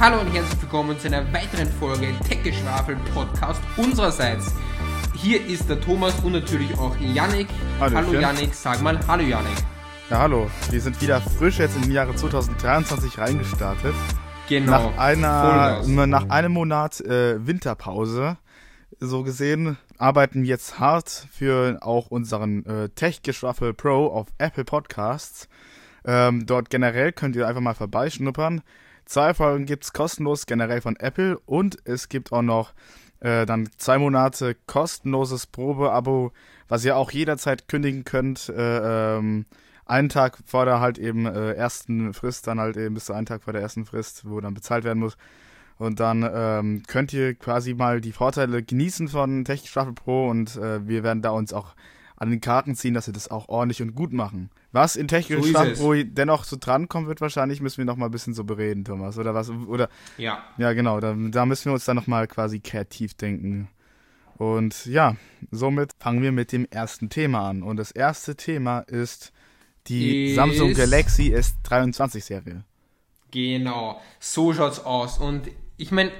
Hallo und herzlich willkommen zu einer weiteren Folge Tech-Geschwafel Podcast unsererseits. Hier ist der Thomas und natürlich auch Yannick. Hallöchen. Hallo Yannick, sag mal Hallo Yannick. Ja, hallo. Wir sind wieder frisch jetzt im Jahre 2023 reingestartet. Genau. Nach, einer, nach einem Monat äh, Winterpause. So gesehen arbeiten wir jetzt hart für auch unseren äh, Tech-Geschwaffel Pro auf Apple Podcasts. Ähm, dort generell könnt ihr einfach mal vorbeischnuppern. Zwei Folgen gibt's kostenlos generell von Apple und es gibt auch noch äh, dann zwei Monate kostenloses Probeabo, was ihr auch jederzeit kündigen könnt. Äh, ähm, einen Tag vor der halt eben äh, ersten Frist, dann halt eben bis zu einen Tag vor der ersten Frist, wo dann bezahlt werden muss. Und dann ähm, könnt ihr quasi mal die Vorteile genießen von Tech Staffel Pro und äh, wir werden da uns auch an den Karten ziehen, dass wir das auch ordentlich und gut machen. Was in Tech So. Pro dennoch so drankommen wird, wahrscheinlich müssen wir noch mal ein bisschen so bereden, Thomas. Oder was? Oder Ja. ja, genau, da, da müssen wir uns dann nochmal quasi kreativ denken. Und ja, somit fangen wir mit dem ersten Thema an. Und das erste Thema ist die Ist- Samsung Galaxy S23-Serie. Genau, so schaut's aus. Und ich meine,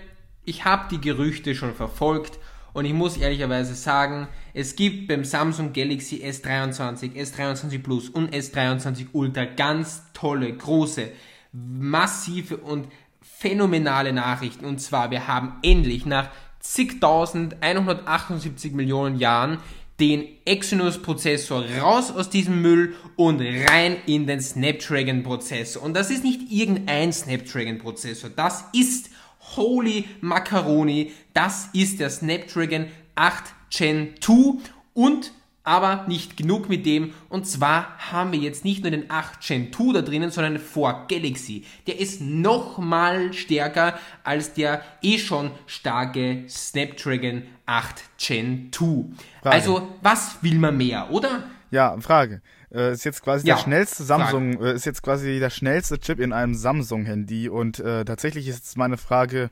ich habe die Gerüchte schon verfolgt und ich muss ehrlicherweise sagen, es gibt beim Samsung Galaxy S23, S23 Plus und S23 Ultra ganz tolle, große, massive und phänomenale Nachrichten. Und zwar, wir haben endlich nach zigtausend, 178 Millionen Jahren den Exynos-Prozessor raus aus diesem Müll und rein in den Snapdragon-Prozessor. Und das ist nicht irgendein Snapdragon-Prozessor, das ist Holy Macaroni, das ist der Snapdragon 8 Gen 2 und aber nicht genug mit dem. Und zwar haben wir jetzt nicht nur den 8 Gen 2 da drinnen, sondern den 4 Galaxy. Der ist nochmal stärker als der eh schon starke Snapdragon 8 Gen 2. Frage. Also, was will man mehr, oder? Ja, Frage. Äh, ist jetzt quasi Ja, der schnellste Samsung, äh, ist jetzt quasi der schnellste Chip in einem Samsung-Handy und äh, tatsächlich ist jetzt meine Frage,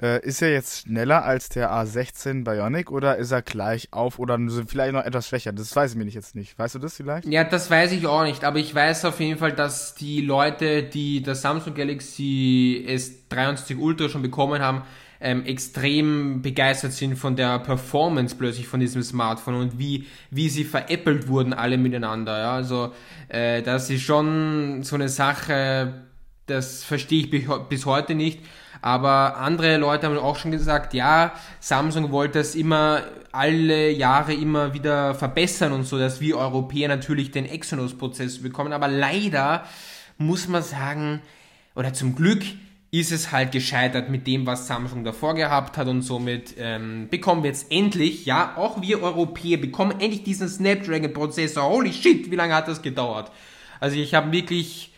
äh, ist er jetzt schneller als der A16 Bionic oder ist er gleich auf oder vielleicht noch etwas schwächer? Das weiß ich mir nicht jetzt nicht. Weißt du das vielleicht? Ja, das weiß ich auch nicht, aber ich weiß auf jeden Fall, dass die Leute, die das Samsung Galaxy S23 Ultra schon bekommen haben, ähm, extrem begeistert sind von der Performance plötzlich von diesem Smartphone und wie, wie sie veräppelt wurden alle miteinander. Ja? Also äh, das ist schon so eine Sache, das verstehe ich bis- heute nicht. Aber andere Leute haben auch schon gesagt, ja, Samsung wollte das immer alle Jahre immer wieder verbessern und so, dass wir Europäer natürlich den Exynos-Prozess bekommen. Aber leider muss man sagen, oder zum Glück ist es halt gescheitert mit dem, was Samsung davor gehabt hat und somit ähm, bekommen wir jetzt endlich, ja, auch wir Europäer bekommen endlich diesen Snapdragon-Prozessor. Holy shit, wie lange hat das gedauert? Also ich habe wirklich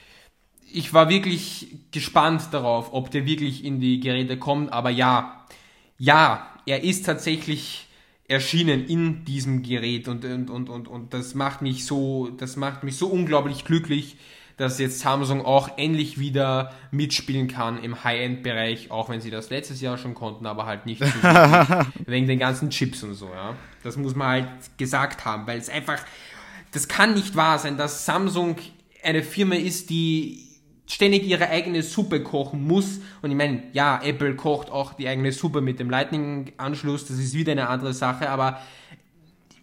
ich war wirklich gespannt darauf, ob der wirklich in die Geräte kommt, aber ja, ja, er ist tatsächlich erschienen in diesem Gerät und, und, und, und, und das macht mich so, das macht mich so unglaublich glücklich, dass jetzt Samsung auch endlich wieder mitspielen kann im High-End-Bereich, auch wenn sie das letztes Jahr schon konnten, aber halt nicht wegen den ganzen Chips und so, ja. Das muss man halt gesagt haben, weil es einfach, das kann nicht wahr sein, dass Samsung eine Firma ist, die ständig ihre eigene Suppe kochen muss. Und ich meine, ja, Apple kocht auch die eigene Suppe mit dem Lightning-Anschluss, das ist wieder eine andere Sache, aber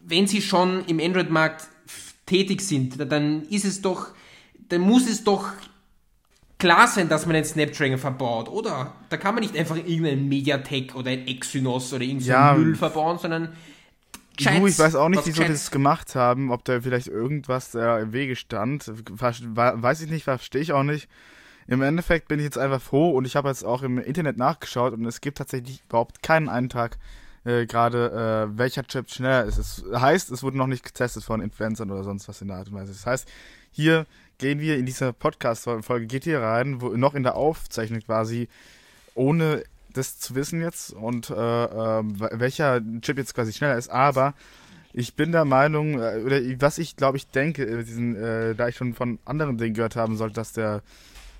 wenn sie schon im Android-Markt tätig sind, dann ist es doch, dann muss es doch klar sein, dass man einen Snapdragon verbaut, oder? Da kann man nicht einfach irgendeinen Mediatek oder ein Exynos oder irgendeinen Ja. Müll verbauen, sondern Du, ich weiß auch nicht, wieso die das gemacht haben, ob da vielleicht irgendwas da im Wege stand. Weiß ich nicht, verstehe ich auch nicht. Im Endeffekt bin ich jetzt einfach froh und ich habe jetzt auch im Internet nachgeschaut und es gibt tatsächlich überhaupt keinen Eintrag, äh, gerade äh, welcher Chip schneller ist. Es heißt, es wurde noch nicht getestet von Influencern oder sonst was in der Art und Weise. Das heißt, hier gehen wir in dieser Podcast-Folge, geht hier rein, wo noch in der Aufzeichnung quasi, ohne das zu wissen jetzt und äh, äh, welcher Chip jetzt quasi schneller ist, aber ich bin der Meinung, äh, oder was ich glaube ich denke, äh, diesen, äh, da ich schon von anderen Dingen gehört haben sollte, dass der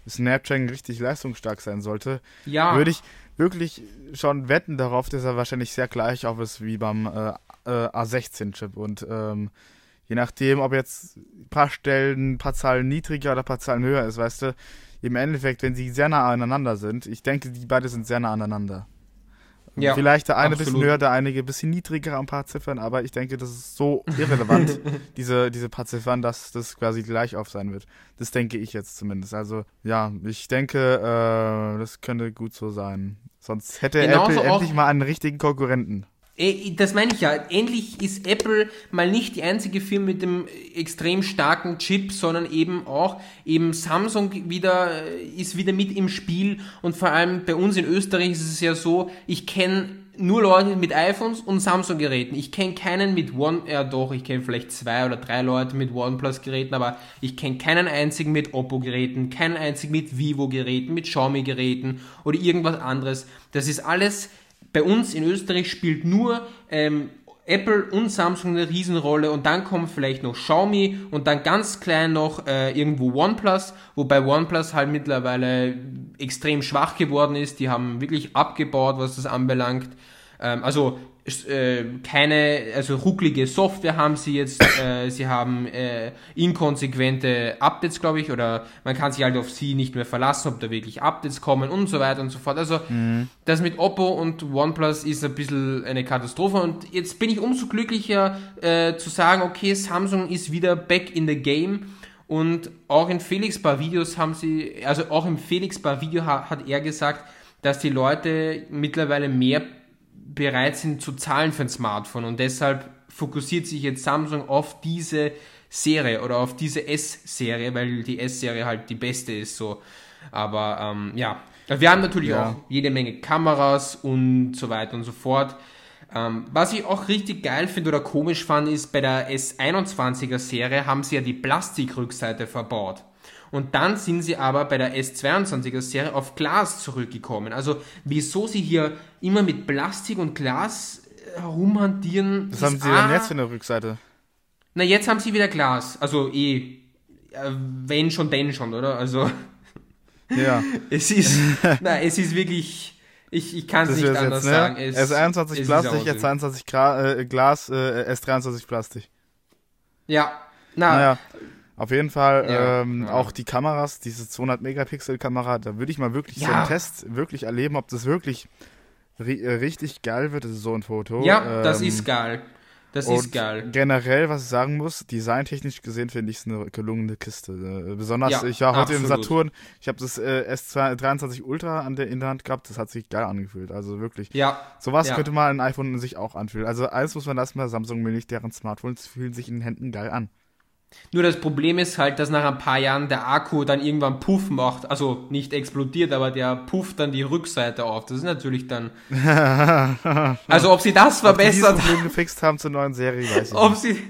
Snapdragon richtig leistungsstark sein sollte, ja, würde ich wirklich schon wetten darauf, dass er wahrscheinlich sehr gleich auf ist wie beim äh, äh, A16-Chip. Und ähm, je nachdem, ob jetzt ein paar Stellen, ein paar Zahlen niedriger oder ein paar Zahlen höher ist, weißt du, im Endeffekt, wenn sie sehr nah aneinander sind, ich denke, die beide sind sehr nah aneinander. Ja, Vielleicht der eine ein bisschen höher, der einige ein bisschen niedriger, ein paar Ziffern, aber ich denke, das ist so irrelevant, diese, diese paar Ziffern, dass das quasi gleich auf sein wird. Das denke ich jetzt zumindest. Also ja, ich denke, äh, das könnte gut so sein. Sonst hätte Genauso Apple endlich mal einen richtigen Konkurrenten. Äh, das meine ich ja. Endlich ist Apple mal nicht die einzige Firma mit dem extrem starken Chip, sondern eben auch eben Samsung wieder äh, ist wieder mit im Spiel und vor allem bei uns in Österreich ist es ja so, ich kenne nur Leute mit iPhones und Samsung-Geräten. Ich kenne keinen mit One, ja doch, ich kenne vielleicht zwei oder drei Leute mit OnePlus-Geräten, aber ich kenne keinen einzigen mit Oppo-Geräten, keinen einzigen mit Vivo-Geräten, mit Xiaomi-Geräten oder irgendwas anderes. Das ist alles bei uns in Österreich spielt nur ähm, Apple und Samsung eine Riesenrolle und dann kommt vielleicht noch Xiaomi und dann ganz klein noch äh, irgendwo OnePlus, wobei OnePlus halt mittlerweile extrem schwach geworden ist. Die haben wirklich abgebaut, was das anbelangt. Ähm, also äh, keine, also rucklige Software haben sie jetzt, äh, sie haben äh, inkonsequente Updates, glaube ich, oder man kann sich halt auf sie nicht mehr verlassen, ob da wirklich Updates kommen und so weiter und so fort. Also mhm. das mit Oppo und OnePlus ist ein bisschen eine Katastrophe und jetzt bin ich umso glücklicher äh, zu sagen, okay, Samsung ist wieder back in the game und auch in Felix paar Videos haben sie, also auch im Felix paar Video hat, hat er gesagt, dass die Leute mittlerweile mehr bereit sind zu zahlen für ein Smartphone und deshalb fokussiert sich jetzt Samsung auf diese Serie oder auf diese S-Serie, weil die S-Serie halt die beste ist so. Aber ähm, ja, wir haben natürlich ja. auch jede Menge Kameras und so weiter und so fort. Ähm, was ich auch richtig geil finde oder komisch fand, ist bei der S21er Serie haben sie ja die Plastikrückseite verbaut. Und dann sind sie aber bei der S22er Serie auf Glas zurückgekommen. Also wieso sie hier immer mit Plastik und Glas herumhantieren. Was haben sie denn jetzt für eine Rückseite? Na, jetzt haben sie wieder Glas. Also eh, äh, wenn schon, denn schon, oder? Also. Ja. es ist, na, es ist wirklich, ich, ich kann es nicht anders jetzt, ne? sagen. Es, S21 es Plastik, S22 Gra äh, Glas, äh, S23 Plastik. Ja, na, naja. Auf jeden Fall ja, ähm, ja. auch die Kameras, diese 200 Megapixel Kamera, da würde ich mal wirklich ja. so einen Test wirklich erleben, ob das wirklich ri äh, richtig geil wird. Das ist so ein Foto. Ja, ähm, das ist geil. Das ist geil. Generell, was ich sagen muss, designtechnisch gesehen finde ich es eine gelungene Kiste. Äh, besonders, ja, ich war heute absolut. im Saturn, ich habe das äh, S23 Ultra an der in der Hand gehabt, das hat sich geil angefühlt. Also wirklich. Ja. Sowas ja. könnte mal ein iPhone sich auch anfühlen. Also eins muss man lassen bei Samsung nicht, deren Smartphones fühlen sich in den Händen geil an. Nur das Problem ist halt, dass nach ein paar Jahren der Akku dann irgendwann Puff macht. Also nicht explodiert, aber der pufft dann die Rückseite auf. Das ist natürlich dann. also ob sie das verbessert haben. gefixt haben zur neuen Serie, weiß ich ob nicht. Sie,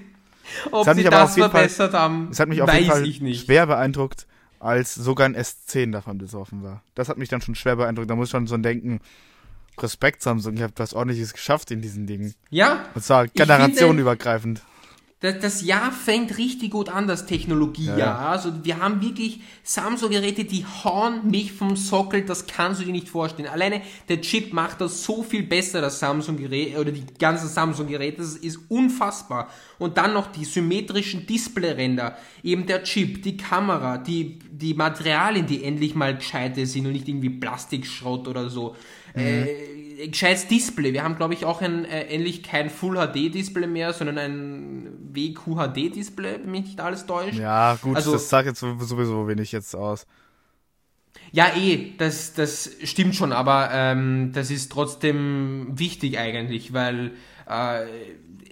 ob sie das verbessert Fall, haben, es hat mich auf jeden Fall schwer beeindruckt, als sogar ein S10 davon betroffen war. Das hat mich dann schon schwer beeindruckt. Da muss ich schon so denken, Respekt Samsung, ihr habt was ordentliches geschafft in diesen Dingen. Ja. Und zwar generationenübergreifend das, das Jahr fängt richtig gut an, das Technologiejahr. Ja, ja. Also wir haben wirklich Samsung-Geräte, die hauen mich vom Sockel, das kannst du dir nicht vorstellen. Alleine der Chip macht das so viel besser, das Samsung-Gerät oder die ganzen Samsung-Geräte, das ist unfassbar. Und dann noch die symmetrischen Display-Ränder, eben der Chip, die Kamera, die, die Materialien, die endlich mal gescheite sind und nicht irgendwie Plastikschrott oder so. Mhm. Äh, gescheites Display. Wir haben, glaube ich, auch ein, äh, endlich kein Full HD Display mehr, sondern ein WQHD Display, wenn mich nicht alles täuscht. Ja, gut, also, das sagt jetzt sowieso wenig jetzt aus. Ja, eh, das, das stimmt schon, aber ähm, das ist trotzdem wichtig eigentlich, weil äh,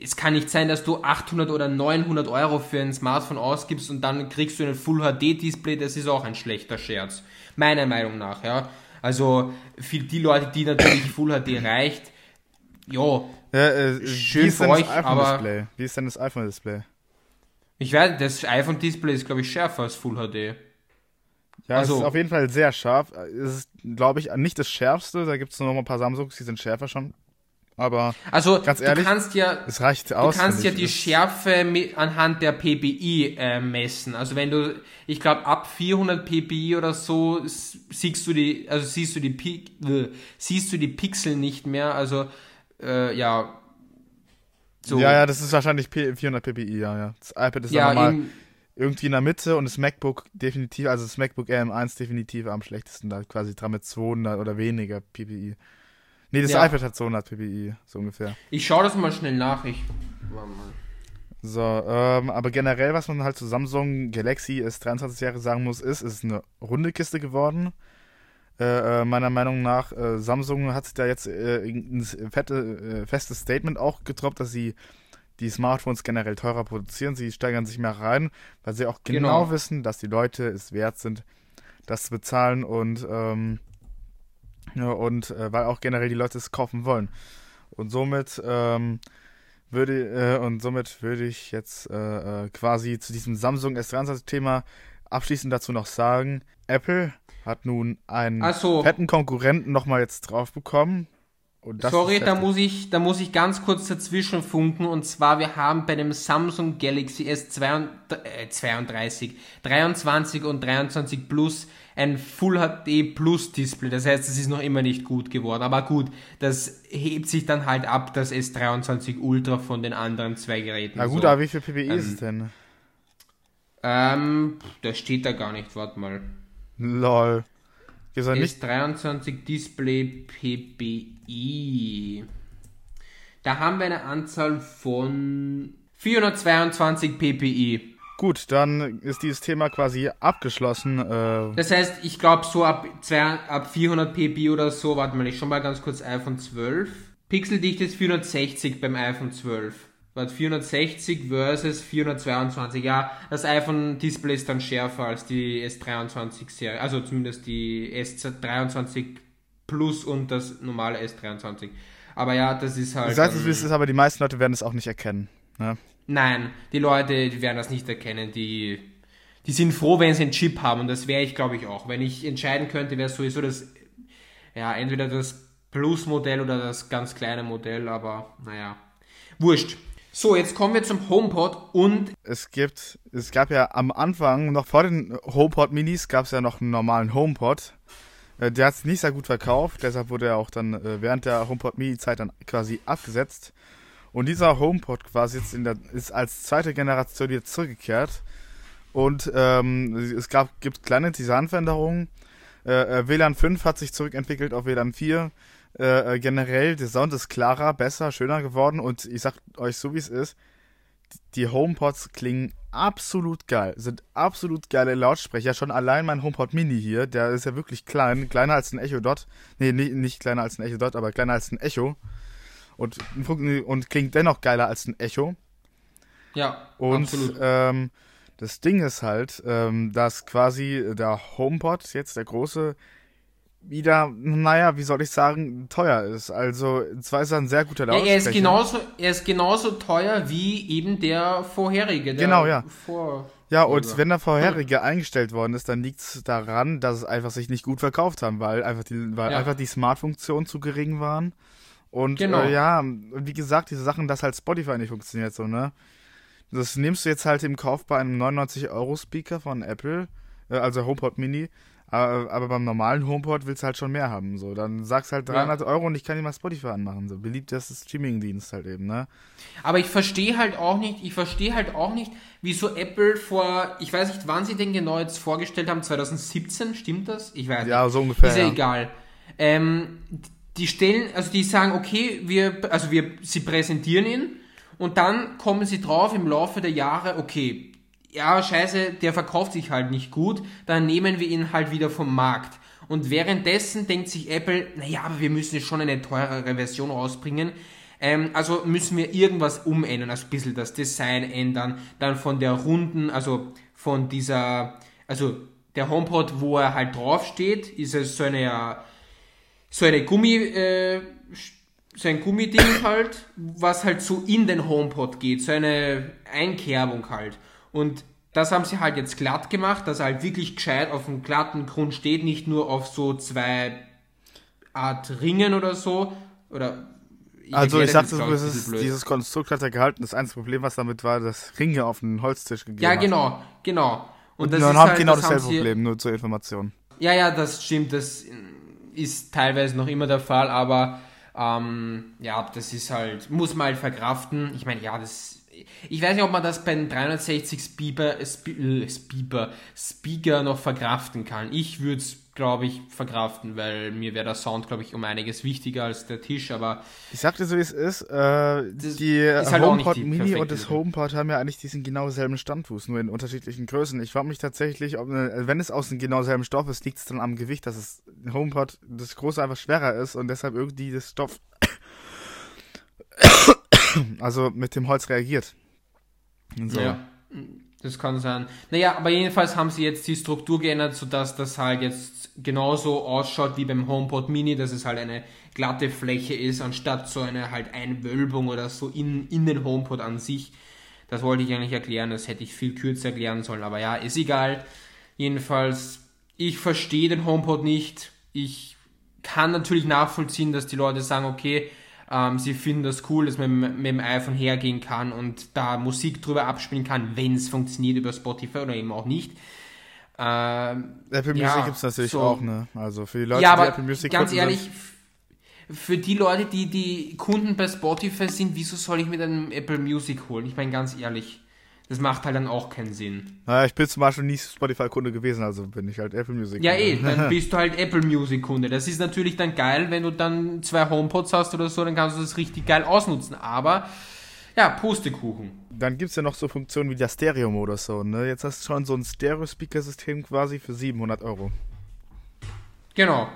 es kann nicht sein, dass du 800 oder 900 Euro für ein Smartphone ausgibst und dann kriegst du ein Full HD Display, das ist auch ein schlechter Scherz. Meiner Meinung nach, ja. Also für die Leute, die natürlich Full HD reicht, ja, ja äh, schön für euch, aber... Display? Wie ist denn das iPhone-Display? Ich weiß, das iPhone-Display ist, glaube ich, schärfer als Full HD. Ja, also, es ist auf jeden Fall sehr scharf. Es ist, glaube ich, nicht das schärfste. Da gibt es nur noch ein paar Samsungs, die sind schärfer schon. Aber also, ganz ehrlich, du kannst ja, es reicht aus. Du kannst ja die Schärfe anhand der PPI äh, messen. Also wenn du, ich glaube ab 400 PPI oder so siehst du die, also siehst du die, äh, siehst du die Pixel nicht mehr. Also äh, ja. So. Ja, ja, das ist wahrscheinlich 400 PPI, ja, ja. Das iPad ist ja, normal. irgendwie in der Mitte und das MacBook definitiv, also das MacBook Air M1 definitiv am schlechtesten, da quasi dran mit 200 oder weniger PPI. Nee, das ja. iPad hat 200 PPI, so ungefähr. Ich schaue das mal schnell nach, ich. So, ähm, aber generell, was man halt zu Samsung Galaxy S23 Jahre sagen muss, ist, es ist eine runde Kiste geworden. Äh, äh, meiner Meinung nach, äh, Samsung hat sich da jetzt äh, ein fette, äh, festes Statement auch getroppt, dass sie die Smartphones generell teurer produzieren. Sie steigern sich mehr rein, weil sie auch genau, genau. wissen, dass die Leute es wert sind, das zu bezahlen und, ähm, ja, und äh, weil auch generell die Leute es kaufen wollen. Und somit ähm, würde äh, und somit würde ich jetzt äh, äh quasi zu diesem Samsung S23-Thema abschließend dazu noch sagen, Apple hat nun einen so. fetten Konkurrenten nochmal jetzt drauf bekommen. Sorry, da muss, ich, da muss ich ganz kurz dazwischen funken. Und zwar, wir haben bei dem Samsung Galaxy S32, äh, 23 und 23 Plus ein Full HD Plus Display. Das heißt, es ist noch immer nicht gut geworden. Aber gut, das hebt sich dann halt ab, das S23 Ultra von den anderen zwei Geräten. Na gut, so. aber wie viel PPI ähm, ist es denn? Ähm, das steht da gar nicht, warte mal. Lol. S23 Display PPI. Da haben wir eine Anzahl von 422 PPI. Gut, dann ist dieses Thema quasi abgeschlossen. Äh das heißt, ich glaube so ab, ab 400 PPI oder so, warte mal, ich schon mal ganz kurz iPhone 12. Pixeldichte ist 460 beim iPhone 12 war 460 versus 422. Ja, das iPhone-Display ist dann schärfer als die S23-Serie, also zumindest die S23 Plus und das normale S23. Aber ja, das ist halt. Du sagst es, wie es ist, aber die meisten Leute werden es auch nicht erkennen. Ne? Nein, die Leute die werden das nicht erkennen. Die, die sind froh, wenn sie einen Chip haben und das wäre ich, glaube ich, auch. Wenn ich entscheiden könnte, wäre es sowieso das, ja, entweder das Plus-Modell oder das ganz kleine Modell, aber naja, wurscht. So, jetzt kommen wir zum HomePod und es gibt, es gab ja am Anfang, noch vor den HomePod Minis, gab es ja noch einen normalen HomePod. Äh, der hat es nicht sehr gut verkauft, deshalb wurde er auch dann äh, während der HomePod Mini-Zeit dann quasi abgesetzt. Und dieser HomePod quasi jetzt in der, ist als zweite Generation jetzt zurückgekehrt. Und ähm, es gab, gibt kleine Designveränderungen. Äh, äh WLAN 5 hat sich zurückentwickelt auf WLAN 4. Äh, äh, generell, der Sound ist klarer, besser, schöner geworden und ich sag euch so wie es ist, die HomePods klingen absolut geil, sind absolut geile Lautsprecher. Schon allein mein HomePod Mini hier, der ist ja wirklich klein, kleiner als ein Echo Dot. Nee, nicht, nicht kleiner als ein Echo Dot, aber kleiner als ein Echo. Und, und klingt dennoch geiler als ein Echo. Ja, und, absolut. Ähm, das Ding ist halt, ähm, dass quasi der HomePod jetzt der große wieder, naja, wie soll ich sagen, teuer ist. Also, zwar ist er ein sehr guter Lautsprecher. Ja, er ist genauso, er ist genauso teuer wie eben der vorherige. Der genau, ja. Vor ja, und wenn der vorherige hm. eingestellt worden ist, dann liegt es daran, dass es einfach sich nicht gut verkauft haben, weil einfach die, weil ja. einfach die Smart-Funktionen zu gering waren. Und genau. äh, ja, wie gesagt, diese Sachen, dass halt Spotify nicht funktioniert, so, ne? Das nimmst du jetzt halt im Kauf bei einem 99-Euro-Speaker von Apple, äh, also HomePod Mini, aber, aber, beim normalen HomePod willst du halt schon mehr haben. So, dann sagst halt 300 ja. Euro und ich kann dir mal Spotify anmachen. So beliebt ist das Streaming-Dienst halt eben, ne? Aber ich verstehe halt auch nicht, ich verstehe halt auch nicht, wieso Apple vor, ich weiß nicht, wann sie den genau jetzt vorgestellt haben, 2017, stimmt das? Ich weiß nicht. Ja, so ungefähr. Ist ja, ja. egal. Ähm, die stellen, also die sagen, okay, wir, also wir, sie präsentieren ihn und dann kommen sie drauf im Laufe der Jahre, okay, ja, scheiße, der verkauft sich halt nicht gut, dann nehmen wir ihn halt wieder vom Markt. Und währenddessen denkt sich Apple, naja, aber wir müssen schon eine teurere Version rausbringen. Ähm, also müssen wir irgendwas umändern, also ein bisschen das Design ändern, dann von der runden, also von dieser, also der HomePod, wo er halt draufsteht, ist es so eine, so eine Gummi, äh, so ein Gummiding halt, was halt so in den HomePod geht, so eine Einkerbung halt. Und das haben sie halt jetzt glatt gemacht, dass er halt wirklich gescheit auf einem glatten Grund steht, nicht nur auf so zwei Art Ringen oder so. Oder ich also ich sagte, ist, dieses Konstrukt hat er gehalten. Das einzige Problem, was damit war, dass Ringe auf den Holztisch gegeben Ja, genau, genau. Und, Und das ist haben halt, genau das dasselbe Problem, nur zur Information. Ja, ja, das stimmt. Das ist teilweise noch immer der Fall, aber ähm, ja, das ist halt, muss man halt verkraften. Ich meine, ja, das ich weiß nicht, ob man das bei den 360 Speaker, Speaker, Speaker noch verkraften kann. Ich würde es glaube ich, verkraften, weil mir wäre der Sound, glaube ich, um einiges wichtiger als der Tisch, aber. Ich sagte so, wie es ist, äh, die ist halt HomePod die Mini und das HomePod haben ja eigentlich diesen genau selben Standfuß, nur in unterschiedlichen Größen. Ich frage mich tatsächlich, ob, äh, wenn es aus dem genau selben Stoff ist, liegt es dann am Gewicht, dass es HomePod das große einfach schwerer ist und deshalb irgendwie das Stoff also mit dem Holz reagiert. So. Ja. Das kann sein. Naja, aber jedenfalls haben sie jetzt die Struktur geändert, sodass das halt jetzt genauso ausschaut wie beim HomePod Mini, dass es halt eine glatte Fläche ist, anstatt so eine halt Einwölbung oder so in, in den HomePod an sich. Das wollte ich eigentlich erklären, das hätte ich viel kürzer erklären sollen, aber ja, ist egal. Jedenfalls, ich verstehe den HomePod nicht. Ich kann natürlich nachvollziehen, dass die Leute sagen, okay, ähm, sie finden das cool, dass man mit, mit dem iPhone hergehen kann und da Musik drüber abspielen kann, wenn es funktioniert über Spotify oder eben auch nicht. Ähm, Apple Music ja, gibt es natürlich so. auch, ne? Also für die Leute, ja, die Apple Music ganz ehrlich, für die Leute, die die Kunden bei Spotify sind, wieso soll ich mir dann Apple Music holen? Ich meine ganz ehrlich. Das macht halt dann auch keinen Sinn. Naja, ich bin zum Beispiel nie Spotify-Kunde gewesen, also bin ich halt Apple Music. Ja, eh, dann bist du halt Apple Music-Kunde. Das ist natürlich dann geil, wenn du dann zwei HomePods hast oder so, dann kannst du das richtig geil ausnutzen. Aber, ja, Pustekuchen. Dann gibt es ja noch so Funktionen wie der Stereo-Modus so, ne? Jetzt hast du schon so ein Stereo-Speaker-System quasi für 700 Euro. Genau.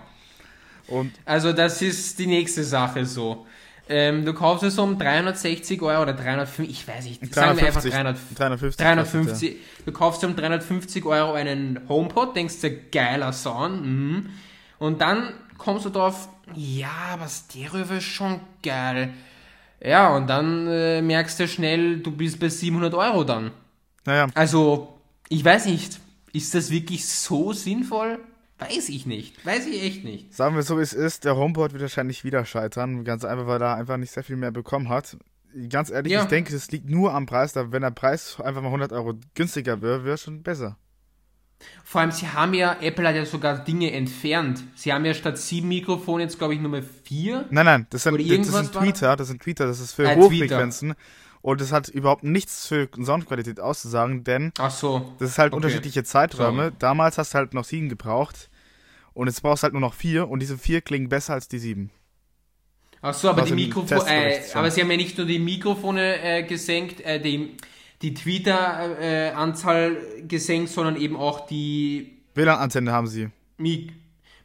Und also das ist die nächste Sache so. Ähm, du kaufst es um 360 Euro oder 350, ich weiß nicht, 350, sagen wir einfach 300, 350. 350 ja. Du kaufst um 350 Euro einen HomePod, denkst du, geiler Sound, mhm. und dann kommst du drauf, ja, aber Stereo ist schon geil. Ja, und dann äh, merkst du schnell, du bist bei 700 Euro dann. Naja. Also, ich weiß nicht, ist das wirklich so sinnvoll? Weiß ich nicht. Weiß ich echt nicht. Sagen wir so, wie es ist, der HomePod wird wahrscheinlich wieder scheitern. Ganz einfach, weil er einfach nicht sehr viel mehr bekommen hat. Ganz ehrlich, ja. ich denke, es liegt nur am Preis. Da, wenn der Preis einfach mal 100 Euro günstiger wäre, wäre es schon besser. Vor allem, sie haben ja, Apple hat ja sogar Dinge entfernt. Sie haben ja statt sieben Mikrofone jetzt, glaube ich, Nummer vier. Nein, nein, das sind, das sind Tweeter, das sind Tweeter, das ist für ah, Hochfrequenzen. Tweeter. Und es hat überhaupt nichts für Soundqualität auszusagen, denn so. das ist halt okay. unterschiedliche Zeiträume. So. Damals hast du halt noch sieben gebraucht. Und jetzt brauchst du halt nur noch vier und diese vier klingen besser als die sieben. Ach so, aber die Mikrofone, äh, aber sie haben ja nicht nur die Mikrofone äh, gesenkt, äh, die, die Twitter-Anzahl äh, gesenkt, sondern eben auch die WLAN-Antenne haben sie. Mi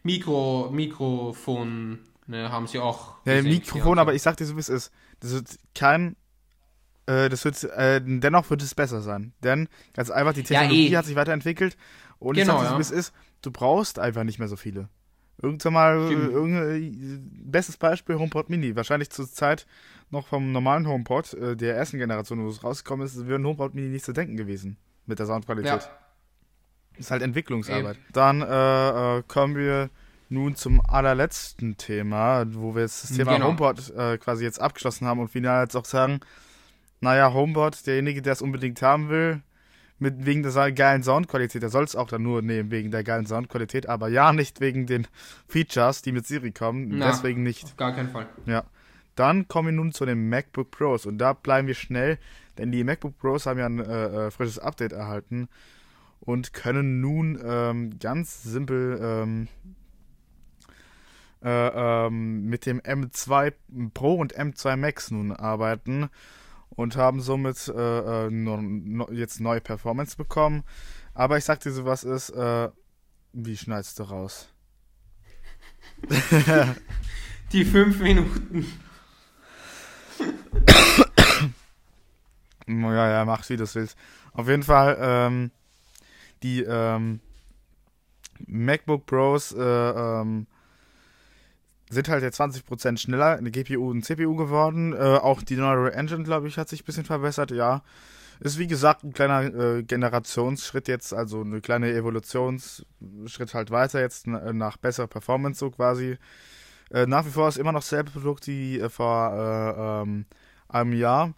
Mikro, Mikrofon ne, haben sie auch. Ja, gesenkt, Mikrofon, aber ich sag dir so, wie es ist. Das wird kein äh, das wird, äh, dennoch wird es besser sein. Denn ganz einfach, die Technologie ja, eh. hat sich weiterentwickelt und genau, ich sag dir, so, wie es ist du brauchst einfach nicht mehr so viele. Irgendwann mal, irgendein bestes Beispiel HomePod Mini. Wahrscheinlich zur Zeit noch vom normalen HomePod, äh, der ersten Generation, wo es rausgekommen ist, wäre ein HomePod Mini nicht zu denken gewesen. Mit der Soundqualität. Ja. Ist halt Entwicklungsarbeit. Eben. Dann äh, äh, kommen wir nun zum allerletzten Thema, wo wir jetzt das Thema genau. HomePod äh, quasi jetzt abgeschlossen haben und final jetzt auch sagen, naja, HomePod, derjenige, der es unbedingt haben will, mit, wegen der geilen Soundqualität. Der soll es auch dann nur nehmen wegen der geilen Soundqualität, aber ja nicht wegen den Features, die mit Siri kommen. Na, Deswegen nicht. Auf gar keinen Fall. Ja. Dann kommen wir nun zu den MacBook Pros und da bleiben wir schnell, denn die MacBook Pros haben ja ein äh, äh frisches Update erhalten und können nun ähm, ganz simpel ähm, äh, ähm, mit dem M2 Pro und M2 Max nun arbeiten und haben somit äh, äh, no, no, jetzt neue Performance bekommen. Aber ich sag dir so, was ist, äh, wie schneidest du raus? Die fünf Minuten. ja, ja, mach wie du willst. Auf jeden Fall, ähm, die ähm, MacBook Pros äh, ähm, sind halt jetzt 20% schneller, eine GPU und CPU geworden. Äh, auch die neue Engine, glaube ich, hat sich ein bisschen verbessert, ja. Ist wie gesagt ein kleiner äh, Generationsschritt jetzt, also eine kleine Evolutionsschritt halt weiter jetzt nach besserer Performance so quasi. Äh, nach wie vor ist immer noch selbe Produkt wie äh, vor äh, ähm, einem Jahr.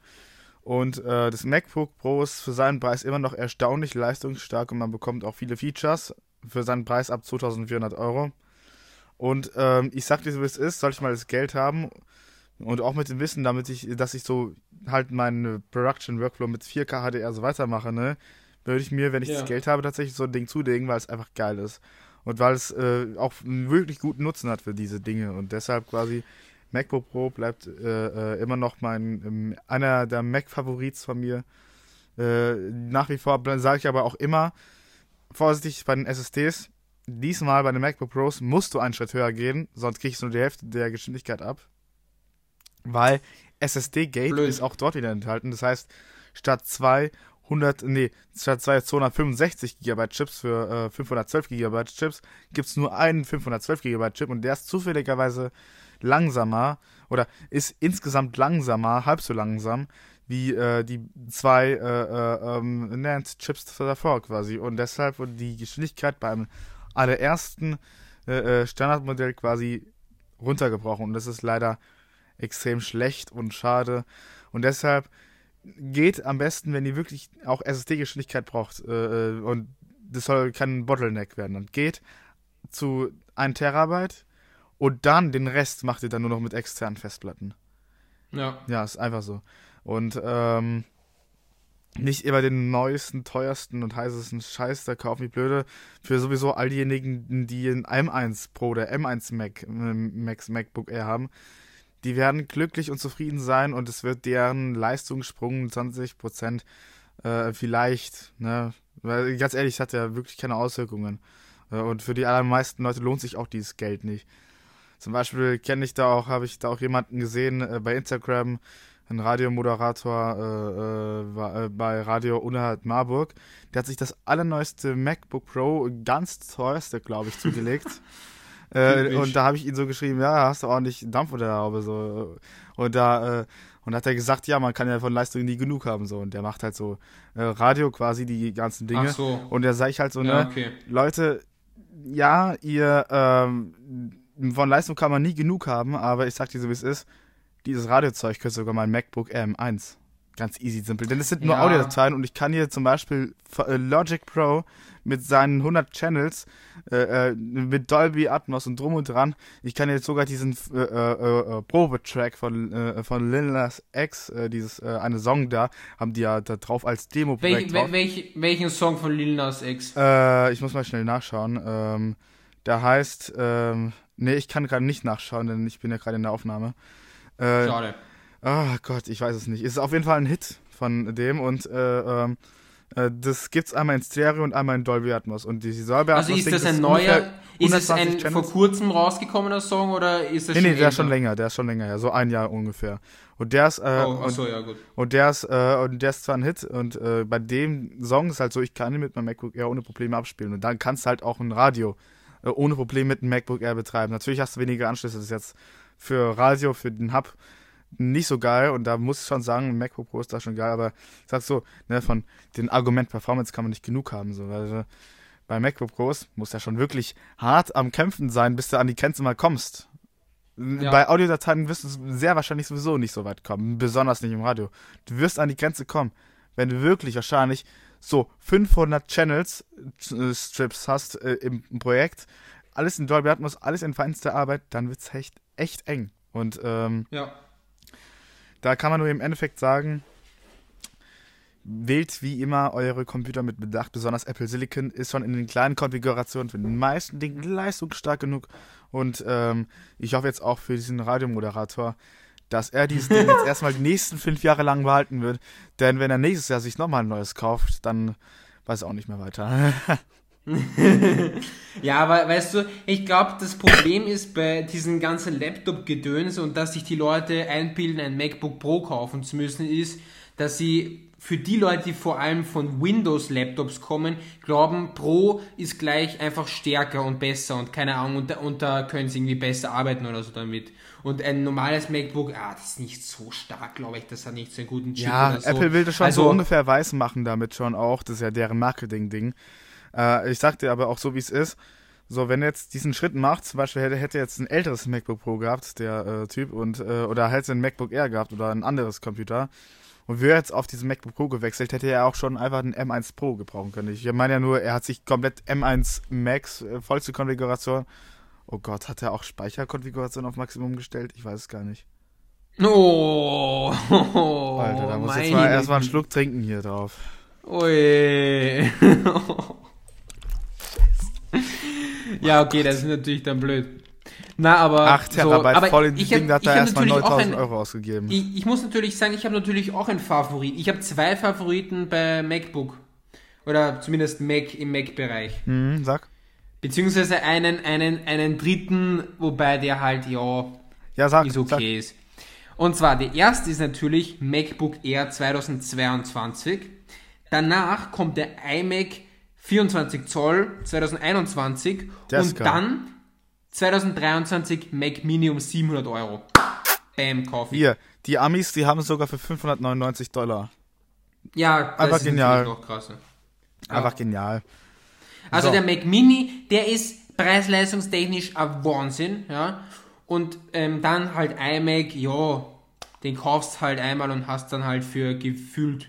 Und äh, das MacBook Pro ist für seinen Preis immer noch erstaunlich leistungsstark und man bekommt auch viele Features für seinen Preis ab 2400 Euro. Und ähm, ich sag dir so, wie es ist, soll ich mal das Geld haben Und auch mit dem Wissen, damit ich, dass ich so halt meinen Production Workflow mit 4K HDR so weitermache, ne, würde ich mir, wenn ich ja. das Geld habe, tatsächlich so ein Ding zulegen, weil es einfach geil ist. Und weil es äh, auch einen wirklich guten Nutzen hat für diese Dinge. Und deshalb quasi MacBook Pro bleibt äh, äh, immer noch mein ähm, einer der Mac-Favorits von mir. Äh, nach wie vor sage ich aber auch immer, vorsichtig bei den SSDs, diesmal bei den MacBook Pros musst du einen Schritt höher gehen, sonst kriegst du nur die Hälfte der Geschwindigkeit ab. Weil SSD-Gate ist auch dort wieder enthalten. Das heißt, statt zwei 100, nee, statt zwei 265 GB Chips für äh, 512 GB Chips gibt es nur einen 512 GB Chip und der ist zufälligerweise langsamer oder ist insgesamt langsamer, halb so langsam wie äh, die zwei äh, äh, ähm, NAND-Chips davor quasi. Und deshalb wurde die Geschwindigkeit beim allerersten äh, äh, Standardmodell quasi runtergebrochen. Und das ist leider extrem schlecht und schade. Und deshalb geht am besten, wenn ihr wirklich auch SSD-Geschwindigkeit braucht äh, äh, und das soll kein Bottleneck werden. Dann geht zu 1 Terabyte und dann den Rest macht ihr dann nur noch mit externen Festplatten. Ja. Ja, ist einfach so. Und ähm, nicht immer den neuesten, teuersten und heißesten Scheiß da kaufen, wie blöde. Für sowieso all diejenigen, die ein M1 Pro oder M1 Mac, Max MacBook Air haben, die werden glücklich und zufrieden sein und es wird deren Leistungssprung 20% äh, vielleicht, ne? Weil ganz ehrlich, es hat ja wirklich keine Auswirkungen. Äh, und für die allermeisten Leute lohnt sich auch dieses Geld nicht. Zum Beispiel kenne ich da auch, habe ich da auch jemanden gesehen äh, bei Instagram, ein Radiomoderator äh, äh, äh bei Radio Unerhalt Marburg, der hat sich das allerneueste MacBook Pro, ganz teuerste, glaube ich, zugelegt. Äh, und da habe ich ihn so geschrieben, ja, hast du ordentlich Dampf unter der Haube so. Und da äh, und hat er gesagt, ja, man kann ja von Leistung nie genug haben so. Und der macht halt so äh, Radio quasi die ganzen Dinge. Ach so. Und da sage ich halt so, ja, ne, okay. Leute, ja, ihr ähm, von Leistung kann man nie genug haben, aber ich sag dir so, wie es ist. Dieses Radiozeug könnte sogar mein MacBook M1 ganz easy simpel. Denn es sind nur ja. Audiodateien und ich kann hier zum Beispiel äh, Logic Pro mit seinen 100 Channels, äh, äh, mit Dolby Atmos und drum und dran. Ich kann jetzt sogar diesen äh, äh, äh Probe-Track von, von Lil Nas X, äh, dieses äh, eine Song da, haben die ja da drauf als demo Welch, welch, welchen Song von Lil Nas X? Äh, ich muss mal schnell nachschauen. Ähm, der heißt, ähm, nee, ich kann gerade nicht nachschauen, denn ich bin ja gerade in der Aufnahme. Äh, Schade. Ah oh Gott, ich weiß es nicht. Es ist auf jeden Fall ein Hit von dem und äh, ähm, äh, das gibt's einmal in Stereo und einmal in Dolby Atmos und die Dolby Atmos. Also ist das ein neuer, ist es ein Channels. vor kurzem rausgekommener Song oder ist das nee, schon Nee, der ist schon länger, der ist schon länger, ja, so ein Jahr ungefähr. Und der ist äh, oh, achso, und, ja, gut. und der ist äh, und der ist zwar ein Hit und äh, bei dem Song ist halt so, ich kann ihn mit meinem MacBook Air ohne Probleme abspielen und dann kannst du halt auch ein Radio äh, ohne Probleme mit einem MacBook Air betreiben. Natürlich hast du weniger Anschlüsse, das ist jetzt für Radio, für den Hub nicht so geil und da muss ich schon sagen, MacBook Pro ist da schon geil, aber ich sag so, ne, von den Argument Performance kann man nicht genug haben, so, weil äh, bei MacBook Pros muss ja schon wirklich hart am Kämpfen sein, bis du an die Grenze mal kommst. Ja. Bei Audiodateien wirst du sehr wahrscheinlich sowieso nicht so weit kommen, besonders nicht im Radio. Du wirst an die Grenze kommen, wenn du wirklich wahrscheinlich so 500 Channels äh, Strips hast äh, im, im, Projekt, alles in Dolby Atmos, alles in feinster Arbeit, dann wird's echt echt eng. Und ähm, ja. Da kann man nur im Endeffekt sagen, wählt wie immer eure Computer mit Bedacht. Besonders Apple Silicon ist schon in den kleinen Konfigurationen für den meisten Dingen leistungsstark genug. Und ähm, ich hoffe jetzt auch für diesen Radiomoderator, dass er dieses Ding jetzt erstmal die nächsten fünf Jahre lang behalten wird. Denn wenn er nächstes Jahr sich nochmal ein neues kauft, dann weiß er auch nicht mehr weiter. ja, aber weißt du, ich glaube, das Problem ist bei diesen ganzen Laptop-Gedöns und dass sich die Leute einbilden, ein MacBook Pro kaufen zu müssen, ist, dass sie für die Leute, die vor allem von Windows-Laptops kommen, glauben, Pro ist gleich einfach stärker und besser und keine Ahnung, und, und da können sie irgendwie besser arbeiten oder so damit. Und ein normales MacBook, ah, das ist nicht so stark, glaube ich, das hat nicht so einen guten Chip Ja, so. Apple will das schon also, so ungefähr weiß machen damit schon auch, das ist ja deren Marketing-Ding. Äh, ich sag dir aber auch so, wie es ist. So, wenn er jetzt diesen Schritt macht, zum Beispiel hätte, hätte jetzt ein älteres MacBook Pro gehabt, der äh, Typ, und äh, oder hätte ein MacBook Air gehabt oder ein anderes Computer und wäre jetzt auf diesen MacBook Pro gewechselt, hätte er auch schon einfach einen M1 Pro gebrauchen können. Ich meine ja nur, er hat sich komplett M1 Max, äh, vollste Konfiguration. Oh Gott, hat er auch Speicherkonfiguration auf Maximum gestellt? Ich weiß es gar nicht. Oh, Alter, da muss jetzt mal erstmal einen Schluck trinken hier drauf. Ui. ja, okay, das ist natürlich dann blöd. Na, aber. 8 Terabyte so, voll in die Ding, da hat er erstmal natürlich auch 9000 ein- Euro ausgegeben. Ich, ich muss natürlich sagen, ich habe natürlich auch einen Favorit. Ich habe zwei Favoriten bei MacBook. Oder zumindest Mac im Mac-Bereich. Mhm, sag. Beziehungsweise einen, einen, einen dritten, wobei der halt, ja, Ja, sag. ist sag. okay ist. Und zwar, der erste ist natürlich MacBook Air 2022. Danach kommt der iMac 24 Zoll 2021. Der ist und geil. dann 2023 Mac Mini um 700 Euro. Bam, Coffee. Hier, die Amis, die haben es sogar für 599 Dollar. Ja, das Einfach ist genial. noch krasser. Einfach genial. Also So. der Mac Mini, der ist preis-leistungstechnisch ein Wahnsinn, ja. Und ähm, dann halt iMac, ja, den kaufst halt einmal und hast dann halt für gefühlt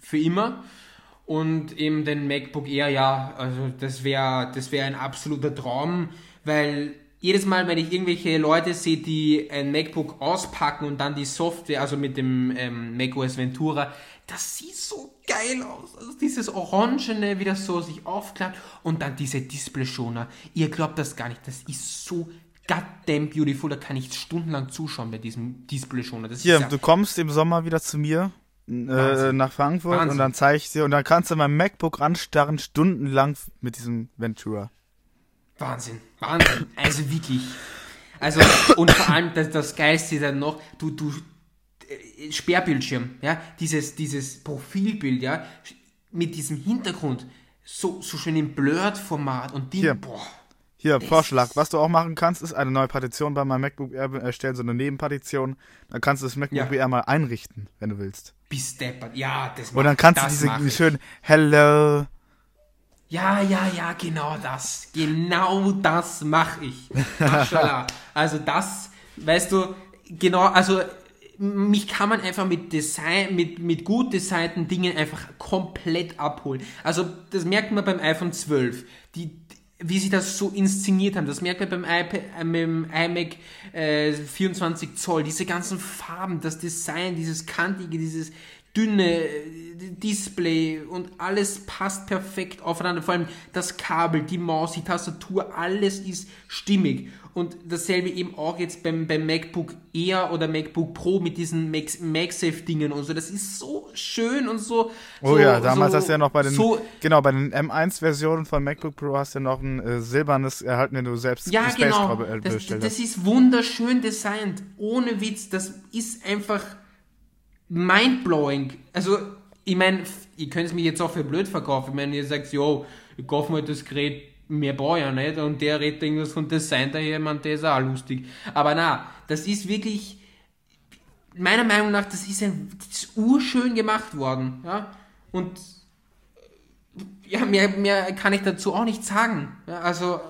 für immer. Und eben den MacBook Air, ja, also das wäre das wär ein absoluter Traum, weil jedes Mal, wenn ich irgendwelche Leute sehe, die ein MacBook auspacken und dann die Software, also mit dem ähm, macOS Ventura, das sieht so geil aus. Also dieses Orangene, wie das so sich aufklappt und dann diese Display-Schoner. Ihr glaubt das gar nicht, das ist so goddamn beautiful, da kann ich stundenlang zuschauen bei diesem Display-Schoner. Das Hier, ja, du kommst im Sommer wieder zu mir äh, nach Frankfurt Wahnsinn. und dann zeige ich dir und dann kannst du mein MacBook anstarren, stundenlang mit diesem Ventura. Wahnsinn, Wahnsinn. Also wirklich. Also, und vor allem das, das Geilste ist dann noch, du, du, äh, Sperrbildschirm, ja, dieses, dieses Profilbild, ja, mit diesem Hintergrund, so, so schön im Blurred-Format und die, Hier. boah, Hier, Vorschlag. Was du auch machen kannst, ist eine neue Partition bei meinem MacBook Air erstellen, so eine Nebenpartition. Dann kannst du das MacBook Ja. Air mal einrichten, wenn du willst. bis deppert. Ja, das Und dann kannst du das diese ich. schönen Hello. Ja, ja, ja, genau das. Genau das mache ich. Maschallah. Also das, weißt du, genau, also mich kann man einfach mit Design, mit, mit gut designten Dingen einfach komplett abholen. Also das merkt man beim iPhone 12. Die, wie sie das so inszeniert haben, das merkt man beim iPad, äh, mit dem iMac äh, 24 Zoll, diese ganzen Farben, das Design, dieses kantige, dieses dünne äh, Display und alles passt perfekt aufeinander. Vor allem das Kabel, die Maus, die Tastatur, alles ist stimmig. Und dasselbe eben auch jetzt beim, beim MacBook Air oder MacBook Pro mit diesen MagSafe-Dingen und so. Das ist so schön und so. Oh so, ja, damals so, hast du ja noch bei den, So, genau, bei den M1-Versionen von MacBook Pro hast du ja noch ein äh, silbernes erhalten, wenn du selbst Ja, die Space genau. Travel, äh, Das, bestellt das hast. ist wunderschön designt. Ohne Witz. Das ist einfach mindblowing. Also, ich meine, ihr könnt es mir jetzt auch für blöd verkaufen. Ich meine, ihr sagt, jo, ich kaufe mir das Gerät, mehr brauche ich ja nicht. Und der redet irgendwas von Design daher, man, der ist auch lustig. Aber na, das ist wirklich, meiner Meinung nach, das ist ein, das ist urschön gemacht worden. Ja? Und ja, mehr, mehr kann ich dazu auch nicht sagen. Ja, also,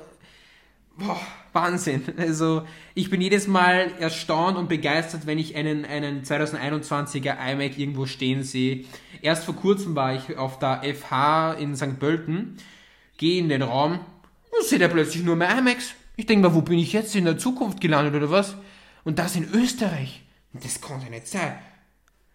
boah, Wahnsinn. Also, ich bin jedes Mal erstaunt und begeistert, wenn ich einen, einen 2021er iMac irgendwo stehen sehe. Erst vor kurzem war ich auf der FH in St. Pölten, gehe in den Raum und sehe da plötzlich nur mehr iMacs. Ich denke mal, wo bin ich jetzt in der Zukunft gelandet oder was? Und das in Österreich. Das kann ja nicht sein.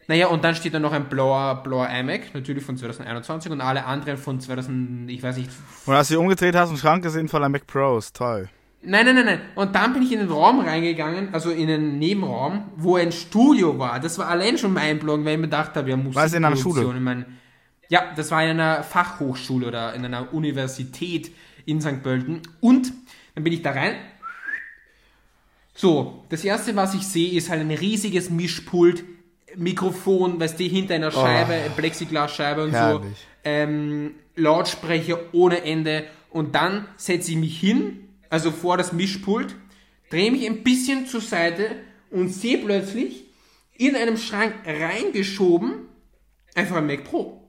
Naja, und dann steht da noch ein blauer, blauer iMac, natürlich von 2021 und alle anderen von 2000, ich weiß nicht, Und als du umgedreht hast, einen Schrank gesehen voller Mac Pros. Toll. Nein, nein, nein, nein. Und dann bin ich in den Raum reingegangen, also in den Nebenraum, wo ein Studio war. Das war allein schon mein Blog, weil ich mir gedacht habe, ja, Musik. War es in einer Schule? Ich mein, ja, das war in einer Fachhochschule oder in einer Universität in St. Pölten. Und dann bin ich da rein. So, das erste, was ich sehe, ist halt ein riesiges Mischpult, Mikrofon, weißt du, hinter einer Scheibe, Plexiglasscheibe und so Herrlich. ähm, Lautsprecher ohne Ende und dann setze ich mich hin, also vor das Mischpult, drehe mich ein bisschen zur Seite und sehe plötzlich in einem Schrank reingeschoben einfach ein Mac Pro.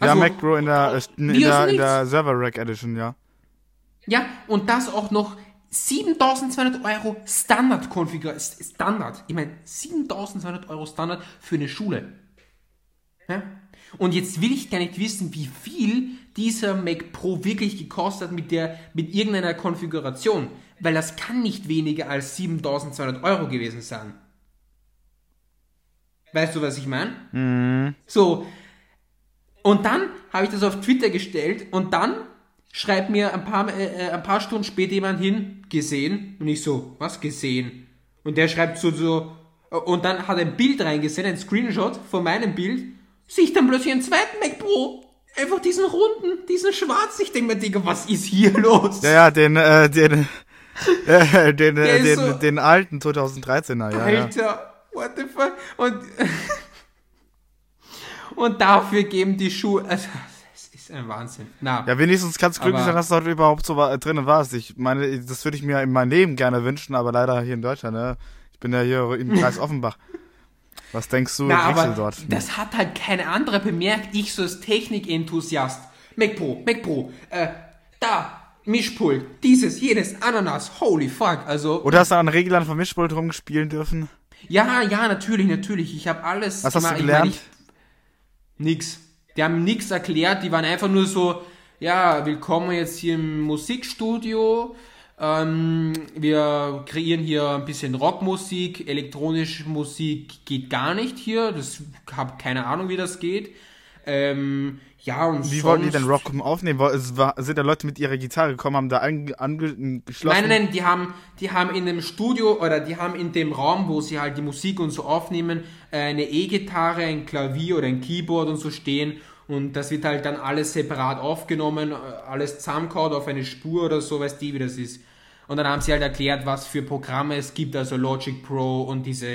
Ja, Also, Mac Pro in der, äh, in, wie aus der, in der Server Rack Edition, ja. Ja, und das auch noch 7200 Euro Standard-Konfiguration. Standard. Ich meine, 7200 Euro Standard für eine Schule. Ja? Und jetzt will ich gar nicht wissen, wie viel dieser Mac Pro wirklich gekostet hat mit, der, mit irgendeiner Konfiguration. Weil das kann nicht weniger als 7200 Euro gewesen sein. Weißt du, was ich meine? Mhm. So. Und dann habe ich das auf Twitter gestellt und dann schreibt mir ein paar, äh, ein paar Stunden später jemand hin, gesehen. Und ich so, was gesehen? Und der schreibt so, so, und dann hat er ein Bild reingesetzt, ein Screenshot von meinem Bild, sehe ich dann plötzlich einen zweiten Mac Pro. Einfach diesen runden, diesen schwarzen. Ich denke mir, Digga, was ist hier los? Ja, ja, den, äh, den, äh, den, äh, ist den, so- den alten 2013er, ja, ja. Alter, what the fuck? Und, und dafür geben die Schuhe, also, es ist ein Wahnsinn. Na, Ja, wenigstens kannst du glücklich sein, dass du heute überhaupt so wa- drinnen warst. Ich meine, das würde ich mir in meinem Leben gerne wünschen, aber leider hier in Deutschland, ne? Ich bin ja hier im Kreis Offenbach. Was denkst du, Na, aber du dort? das hat halt kein anderer bemerkt. Ich so als Technikenthusiast. Mac Pro, Mac Pro, äh, da, Mischpult, dieses, jenes, Ananas, holy fuck. Also, Oder hast du an Reglern vom Mischpult rumspielen dürfen? ja, ja, natürlich, natürlich. Ich habe alles. Was hast du gemacht. Ich gelernt? mein, ich- Nix. Die haben nix erklärt, die waren einfach nur so, ja, willkommen jetzt hier im Musikstudio. Ähm, wir kreieren hier ein bisschen Rockmusik, elektronische Musik geht gar nicht hier. Das habe keine Ahnung, wie das geht. Ähm, ja und Wie wollten die denn Rock aufnehmen? Es war, sind da Leute mit ihrer Gitarre gekommen, haben da ange, angeschlossen? Nein, nein, nein, die haben, die haben in dem Studio oder die haben in dem Raum, wo sie halt die Musik und so aufnehmen, äh, eine E-Gitarre, ein Klavier oder ein Keyboard und so stehen und das wird halt dann alles separat aufgenommen, äh, alles zusammengehauen auf eine Spur oder so, weißt du, wie das ist. Und dann haben sie halt erklärt, was für Programme es gibt, also Logic Pro und diese.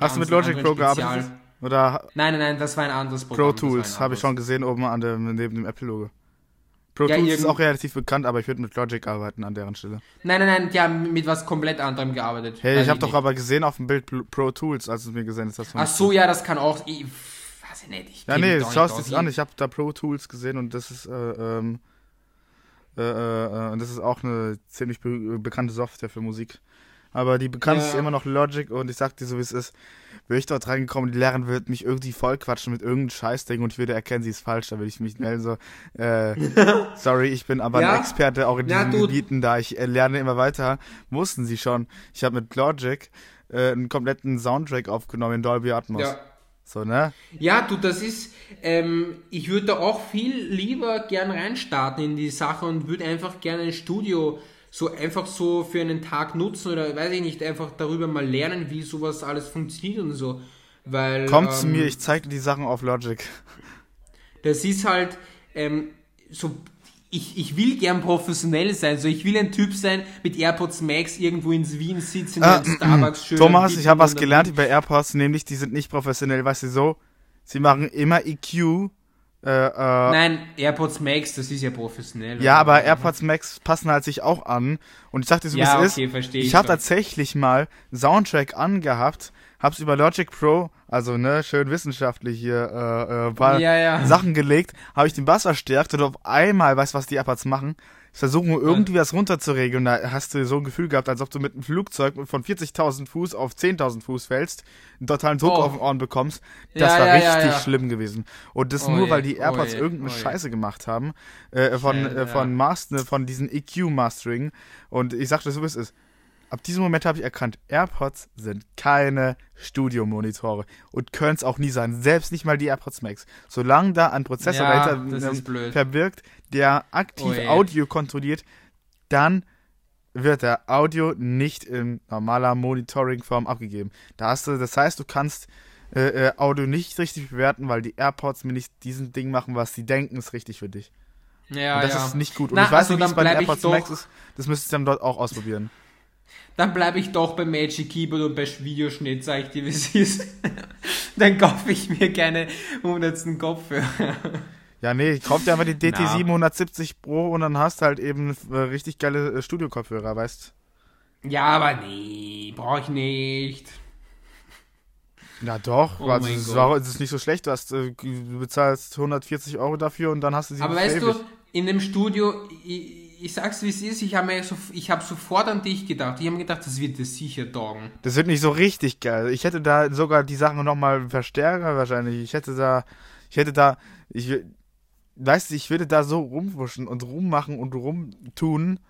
Hast du mit Logic Pro Spezial- gearbeitet? Oder Nein, nein, nein, das war ein anderes Pro Programm. ein Tools, habe ich schon gesehen oben an dem, neben dem Apple-Logo. Pro Ja, Tools ist auch relativ bekannt, aber ich würde mit Logic arbeiten an deren Stelle. Nein, nein, nein, die haben mit was komplett anderem gearbeitet. Hey, ich habe doch aber gesehen auf dem Bild Pro Tools, als du es mir gesehen hast. Ach so, ja, das kann auch. Ich, weiß ich nicht. Ich Ja, nee, schau es dir an. Ich habe da Pro Tools gesehen und das ist, äh, ähm, äh, äh, äh, das ist auch eine ziemlich be bekannte Software für Musik. Aber die bekannteste Ja. ist immer noch Logic und ich sag dir so, wie es ist. Wäre ich dort reingekommen, die Lehrerin wird mich irgendwie vollquatschen mit irgendeinem Scheißding und ich würde erkennen, sie ist falsch, da würde ich mich melden so, äh, sorry, ich bin aber Ja. ein Experte auch in Ja, diesen du- Gebieten, da ich äh, lerne immer weiter, wussten sie schon. Ich habe mit Logic äh, einen kompletten Soundtrack aufgenommen in Dolby Atmos. Ja. So, ne? Ja, du, das ist, ähm, ich würde da auch viel lieber gern reinstarten in die Sache und würde einfach gerne ein Studio so einfach so für einen Tag nutzen oder weiß ich nicht, einfach darüber mal lernen, wie sowas alles funktioniert und so. Weil, Komm ähm, zu mir, ich zeig dir die Sachen auf Logic. Das ist halt, ähm, so, ich, ich will gern professionell sein, so ich will ein Typ sein mit AirPods Max irgendwo ins Wien sitzen, Äh, in Starbucks schön. Thomas, ich habe was gelernt über AirPods, nämlich die sind nicht professionell, weißt du so? Sie machen immer EQ. Äh, äh, Nein, AirPods Max, das ist ja professionell. ja, aber? AirPods Max passen halt sich auch an. Und ich sagte so, wie Ja, es okay, ist. verstehe Ich ich habe tatsächlich mal Soundtrack angehabt, hab's über Logic Pro, also ne, schön wissenschaftlich hier, äh, äh, paar Ja, ja. Sachen gelegt, habe ich den Bass verstärkt und auf einmal, weißt du, was die AirPods machen? Versuchen irgendwie was runterzuregeln. Da hast du so ein Gefühl gehabt, als ob du mit einem Flugzeug von 40.000 Fuß auf 10.000 Fuß fällst, einen totalen Druck Oh. auf den Ohren bekommst. Das Ja, war ja, richtig ja. schlimm gewesen. Und das Oh nur, je, weil die oh AirPods je, irgendeine oh. Scheiße gemacht haben, äh, von, Ja, äh, von. Master, von diesen EQ-Mastering. Und ich sagte so, wie es ist. Ab diesem Moment habe ich erkannt, AirPods sind keine Studiomonitore und können es auch nie sein. Selbst nicht mal die AirPods Max. Solange da ein Prozessor Ja, dahinter ähm, verbirgt, der aktiv Oh. Audio kontrolliert, dann wird der Audio nicht in normaler Monitoring-Form abgegeben. Da hast du, das heißt, du kannst äh, äh, Audio nicht richtig bewerten, weil die AirPods mir nicht diesen Ding machen, was sie denken, ist richtig für dich. Ja, Und das ja. ist nicht gut. Und Na, ich weiß also nicht, wie es bei den AirPods Max ist. Das müsstest du dann dort auch ausprobieren. Dann bleibe ich doch beim Magic Keyboard und bei Videoschnitt, sag ich dir, wie es ist. Dann kaufe ich mir keine hundertsten Kopfhörer. Ja, nee, kauf dir einfach die DT Na. 770 Pro und dann hast du halt eben äh, richtig geile äh, Studio-Kopfhörer, weißt Ja, aber nee, brauche ich nicht. Ja, doch. Oh also, es, war, es ist nicht so schlecht. Du, hast, äh, du bezahlst 140 Euro dafür und dann hast du sie Aber weißt du, in dem Studio, ich, ich sag's wie es ist, ich habe mir so, ich habe sofort an dich gedacht. Ich habe mir gedacht, das wird dir sicher taugen. Das wird nicht so richtig geil. Ich hätte da sogar die Sachen nochmal verstärker wahrscheinlich. Ich hätte da, ich hätte da, ich, weißt du, ich würde da so rumwuschen und rummachen und rumtun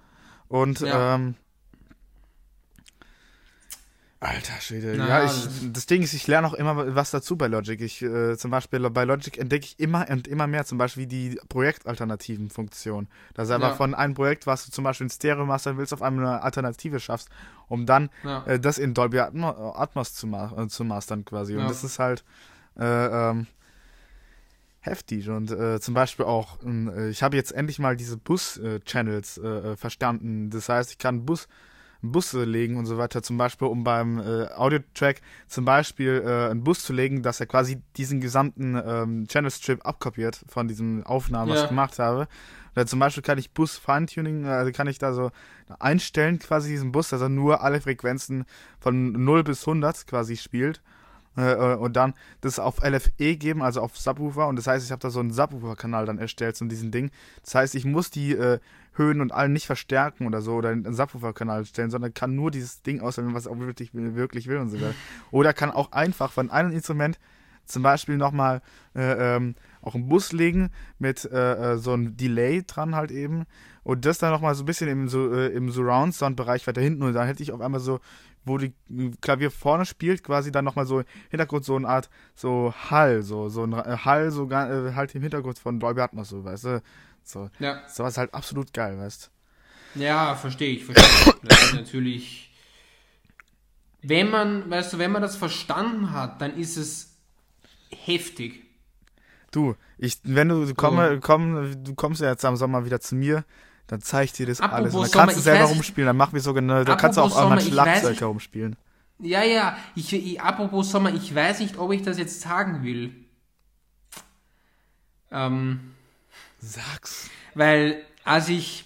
und Ja. ähm, Alter Schwede. ja, ich, das Ding ist, ich lerne auch immer was dazu bei Logic. Ich, äh, zum Beispiel bei Logic entdecke ich immer und immer mehr, zum Beispiel die projektalternativen Funktionen. Dass einfach ja. von einem Projekt, was du zum Beispiel in Stereo mastern willst, auf einmal eine Alternative schaffst, um dann ja. äh, das in Dolby Atmos zu, ma äh, zu mastern quasi. Und das ist halt äh, ähm, heftig. Und äh, zum Beispiel auch, äh, ich habe jetzt endlich mal diese Bus-Channels verstanden. Das heißt, ich kann Bus Busse legen und so weiter, zum Beispiel, um beim äh, Audio-Track zum Beispiel äh, einen Bus zu legen, dass er quasi diesen gesamten ähm, Channel-Strip abkopiert von diesem Aufnahmen, ja. was ich gemacht habe. Oder zum Beispiel kann ich Bus-Feintuning, also kann ich da so einstellen, quasi diesen Bus, dass er nur alle Frequenzen von 0 bis 100 quasi spielt. Äh, äh, und dann das auf LFE geben, also auf Subwoofer. Und das heißt, ich habe da so einen Subwoofer-Kanal dann erstellt zu diesem Ding. Das heißt, ich muss die äh, Höhen und allen nicht verstärken oder so oder einen Subwoofer-Kanal stellen, sondern kann nur dieses Ding auswählen, was ich auch wirklich, wirklich will und so weiter. Oder kann auch einfach von einem Instrument zum Beispiel nochmal äh, ähm, auch einen Bus legen mit äh, äh, so einem Delay dran halt eben und das dann nochmal so ein bisschen im, so, äh, im Surround-Sound-Bereich weiter hinten und dann hätte ich auf einmal so wo die Klavier vorne spielt, quasi dann nochmal so im Hintergrund so eine Art so Hall, so, so ein Hall, so äh, halt im Hintergrund von Dolby Atmos, so, weißt du? So. Ja. Sowas halt absolut geil, weißt du? Ja, verstehe ich, verstehe ich. Das ist natürlich. Wenn man, weißt du, wenn man das verstanden hat, dann ist es heftig. Du, ich, wenn du, du, komm, komm, du kommst ja jetzt am Sommer wieder zu mir, dann zeige ich dir das Apropos alles. Und dann kannst du selber weiß, rumspielen, dann machen wir sogar eine, da kannst du auch Sommer, mein Schlagzeug herumspielen. Ja, ja, ich, ich, apropos Sommer, ich weiß nicht, ob ich das jetzt sagen will. Ähm, Sag's. Weil, als ich,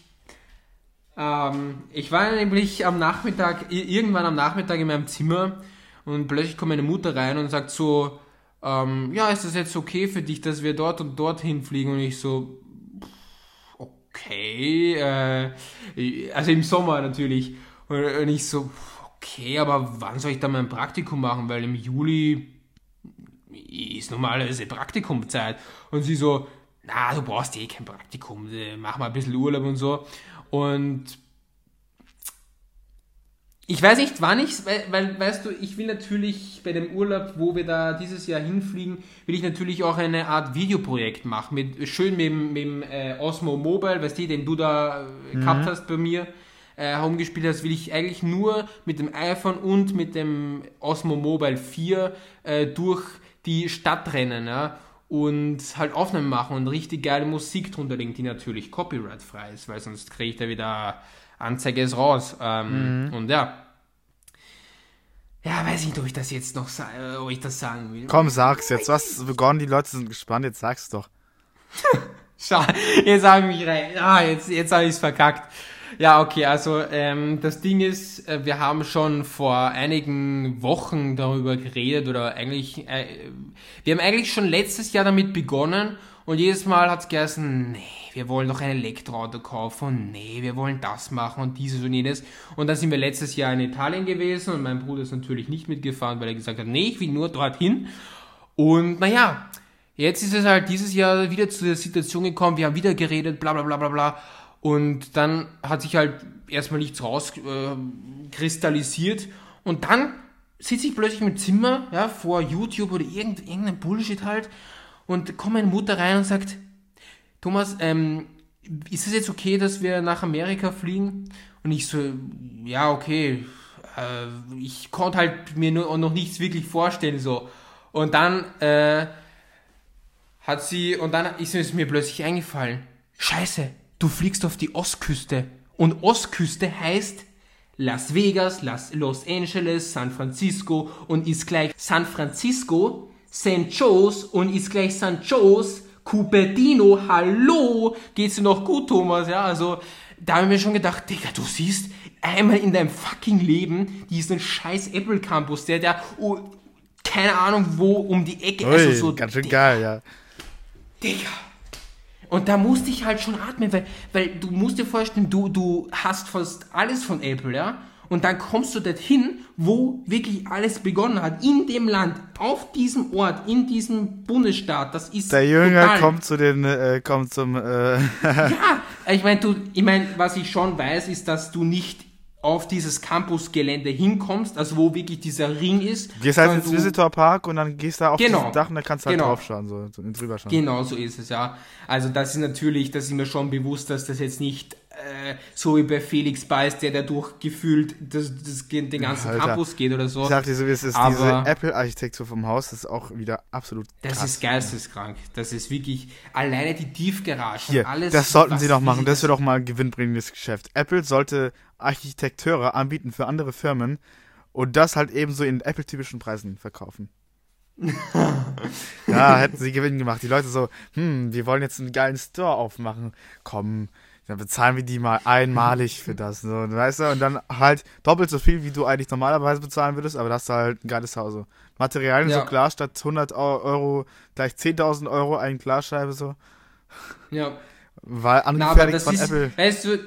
ähm, ich war nämlich am Nachmittag, irgendwann am Nachmittag in meinem Zimmer und plötzlich kommt meine Mutter rein und sagt so, ähm, ja, ist das jetzt okay für dich, dass wir dort und dort hinfliegen? Und ich so, okay, äh, also im Sommer natürlich. Und ich so, okay, aber wann soll ich dann mein Praktikum machen? Weil im Juli ist normalerweise Praktikumzeit. Und sie so, na, du brauchst eh kein Praktikum, äh, mach mal ein bisschen Urlaub und so. Und ich weiß nicht, wann ich, weil, weil, weißt du, ich will natürlich bei dem Urlaub, wo wir da dieses Jahr hinfliegen, will ich natürlich auch eine Art Videoprojekt machen, mit, schön mit, mit dem äh, Osmo Mobile, weißt du, den du da äh, mhm. gehabt hast bei mir, äh, herumgespielt hast, will ich eigentlich nur mit dem iPhone und mit dem Osmo Mobile 4 äh, durch die Stadt rennen, ja, und halt Aufnahmen machen und richtig geile Musik drunter legen, die natürlich copyright-frei ist, weil sonst kriege ich da wieder Anzeige ist raus. Ähm, mhm. Und ja. Ja, weiß ich nicht, ob ich das jetzt noch äh, ob ich das sagen will. Komm, sag's jetzt. Was begonnen, die Leute sind gespannt, jetzt sag's doch. Schau, jetzt habe ich mich rein. Ah, jetzt, jetzt habe ich's verkackt. Ja, okay, also ähm, das Ding ist, äh, wir haben schon vor einigen Wochen darüber geredet oder eigentlich, äh, wir haben eigentlich schon letztes Jahr damit begonnen und jedes Mal hat es geheißen, nee, wir wollen doch ein Elektroauto kaufen nee, wir wollen das machen und dieses und jenes. Und dann sind wir letztes Jahr in Italien gewesen und mein Bruder ist natürlich nicht mitgefahren, weil er gesagt hat, nee, ich will nur dorthin. Und naja, jetzt ist es halt dieses Jahr wieder zu der Situation gekommen, wir haben wieder geredet, bla bla bla bla bla. Und dann hat sich halt erstmal nichts rauskristallisiert. Äh, und dann sitze ich plötzlich im Zimmer, ja, vor YouTube oder irgend, irgendein Bullshit halt und kommt meine Mutter rein und sagt, Thomas, ähm, ist es jetzt okay, dass wir nach Amerika fliegen? Und ich so, ja, okay. Äh, ich konnte halt mir nur, noch nichts wirklich vorstellen, so. Und dann äh, hat sie, und dann ist es mir plötzlich eingefallen, scheiße, du fliegst auf die Ostküste. Und Ostküste heißt Las Vegas, Las, Los Angeles, San Francisco und ist gleich San Francisco St. Joe's und ist gleich St. Joe's, Cupertino, hallo, geht's dir noch gut, Thomas? Ja, also, da habe ich mir schon gedacht, Digga, du siehst einmal in deinem fucking Leben diesen scheiß Apple Campus, der, der, oh, keine Ahnung wo, um die Ecke, Ui, also so. Ganz schön Digga, geil, ja. Digga. Und da musste ich halt schon atmen, weil, weil du musst dir vorstellen, du, du hast fast alles von Apple, ja? Und dann kommst du dorthin, wo wirklich alles begonnen hat. In dem Land, auf diesem Ort, in diesem Bundesstaat. Das ist Der Jünger total. kommt zu den, äh, kommt zum. Äh ja, ich meine, du, ich meine, was ich schon weiß, ist, dass du nicht auf dieses Campusgelände hinkommst, also wo wirklich dieser Ring ist. Du gehst halt ins Visitor Park und dann gehst du auf Genau. dieses Dach und dann kannst du halt Genau. draufschauen, so drüber schauen. Genau so ist es, ja. Also das ist natürlich, das ist mir schon bewusst, dass das jetzt nicht äh, so wie bei Felix Beis, der dadurch gefühlt das, das, den ganzen Alter. Campus geht oder so. Ich sag dir so, wie es ist, Aber- diese Apple-Architektur vom Haus ist auch wieder absolut Das krass. ist geisteskrank. Das ist wirklich alleine die Tiefgarage. Hier, alles, das sollten sie doch machen. Das wäre doch mal ein gewinnbringendes Geschäft. Apple sollte Architekteure anbieten für andere Firmen und das halt ebenso in Apple-typischen Preisen verkaufen. ja, hätten sie Gewinn gemacht. Die Leute so, hm, wir wollen jetzt einen geilen Store aufmachen. Komm, dann bezahlen wir die mal einmalig für das. So, weißt du? Und dann halt doppelt so viel, wie du eigentlich normalerweise bezahlen würdest, aber das ist halt ein geiles Haus. So. Materialien Ja. so klar, statt 100 Eu- Euro gleich 10.000 Euro ein Glasscheibe so. Ja. Weil angefertigt von ist, Apple. weißt du,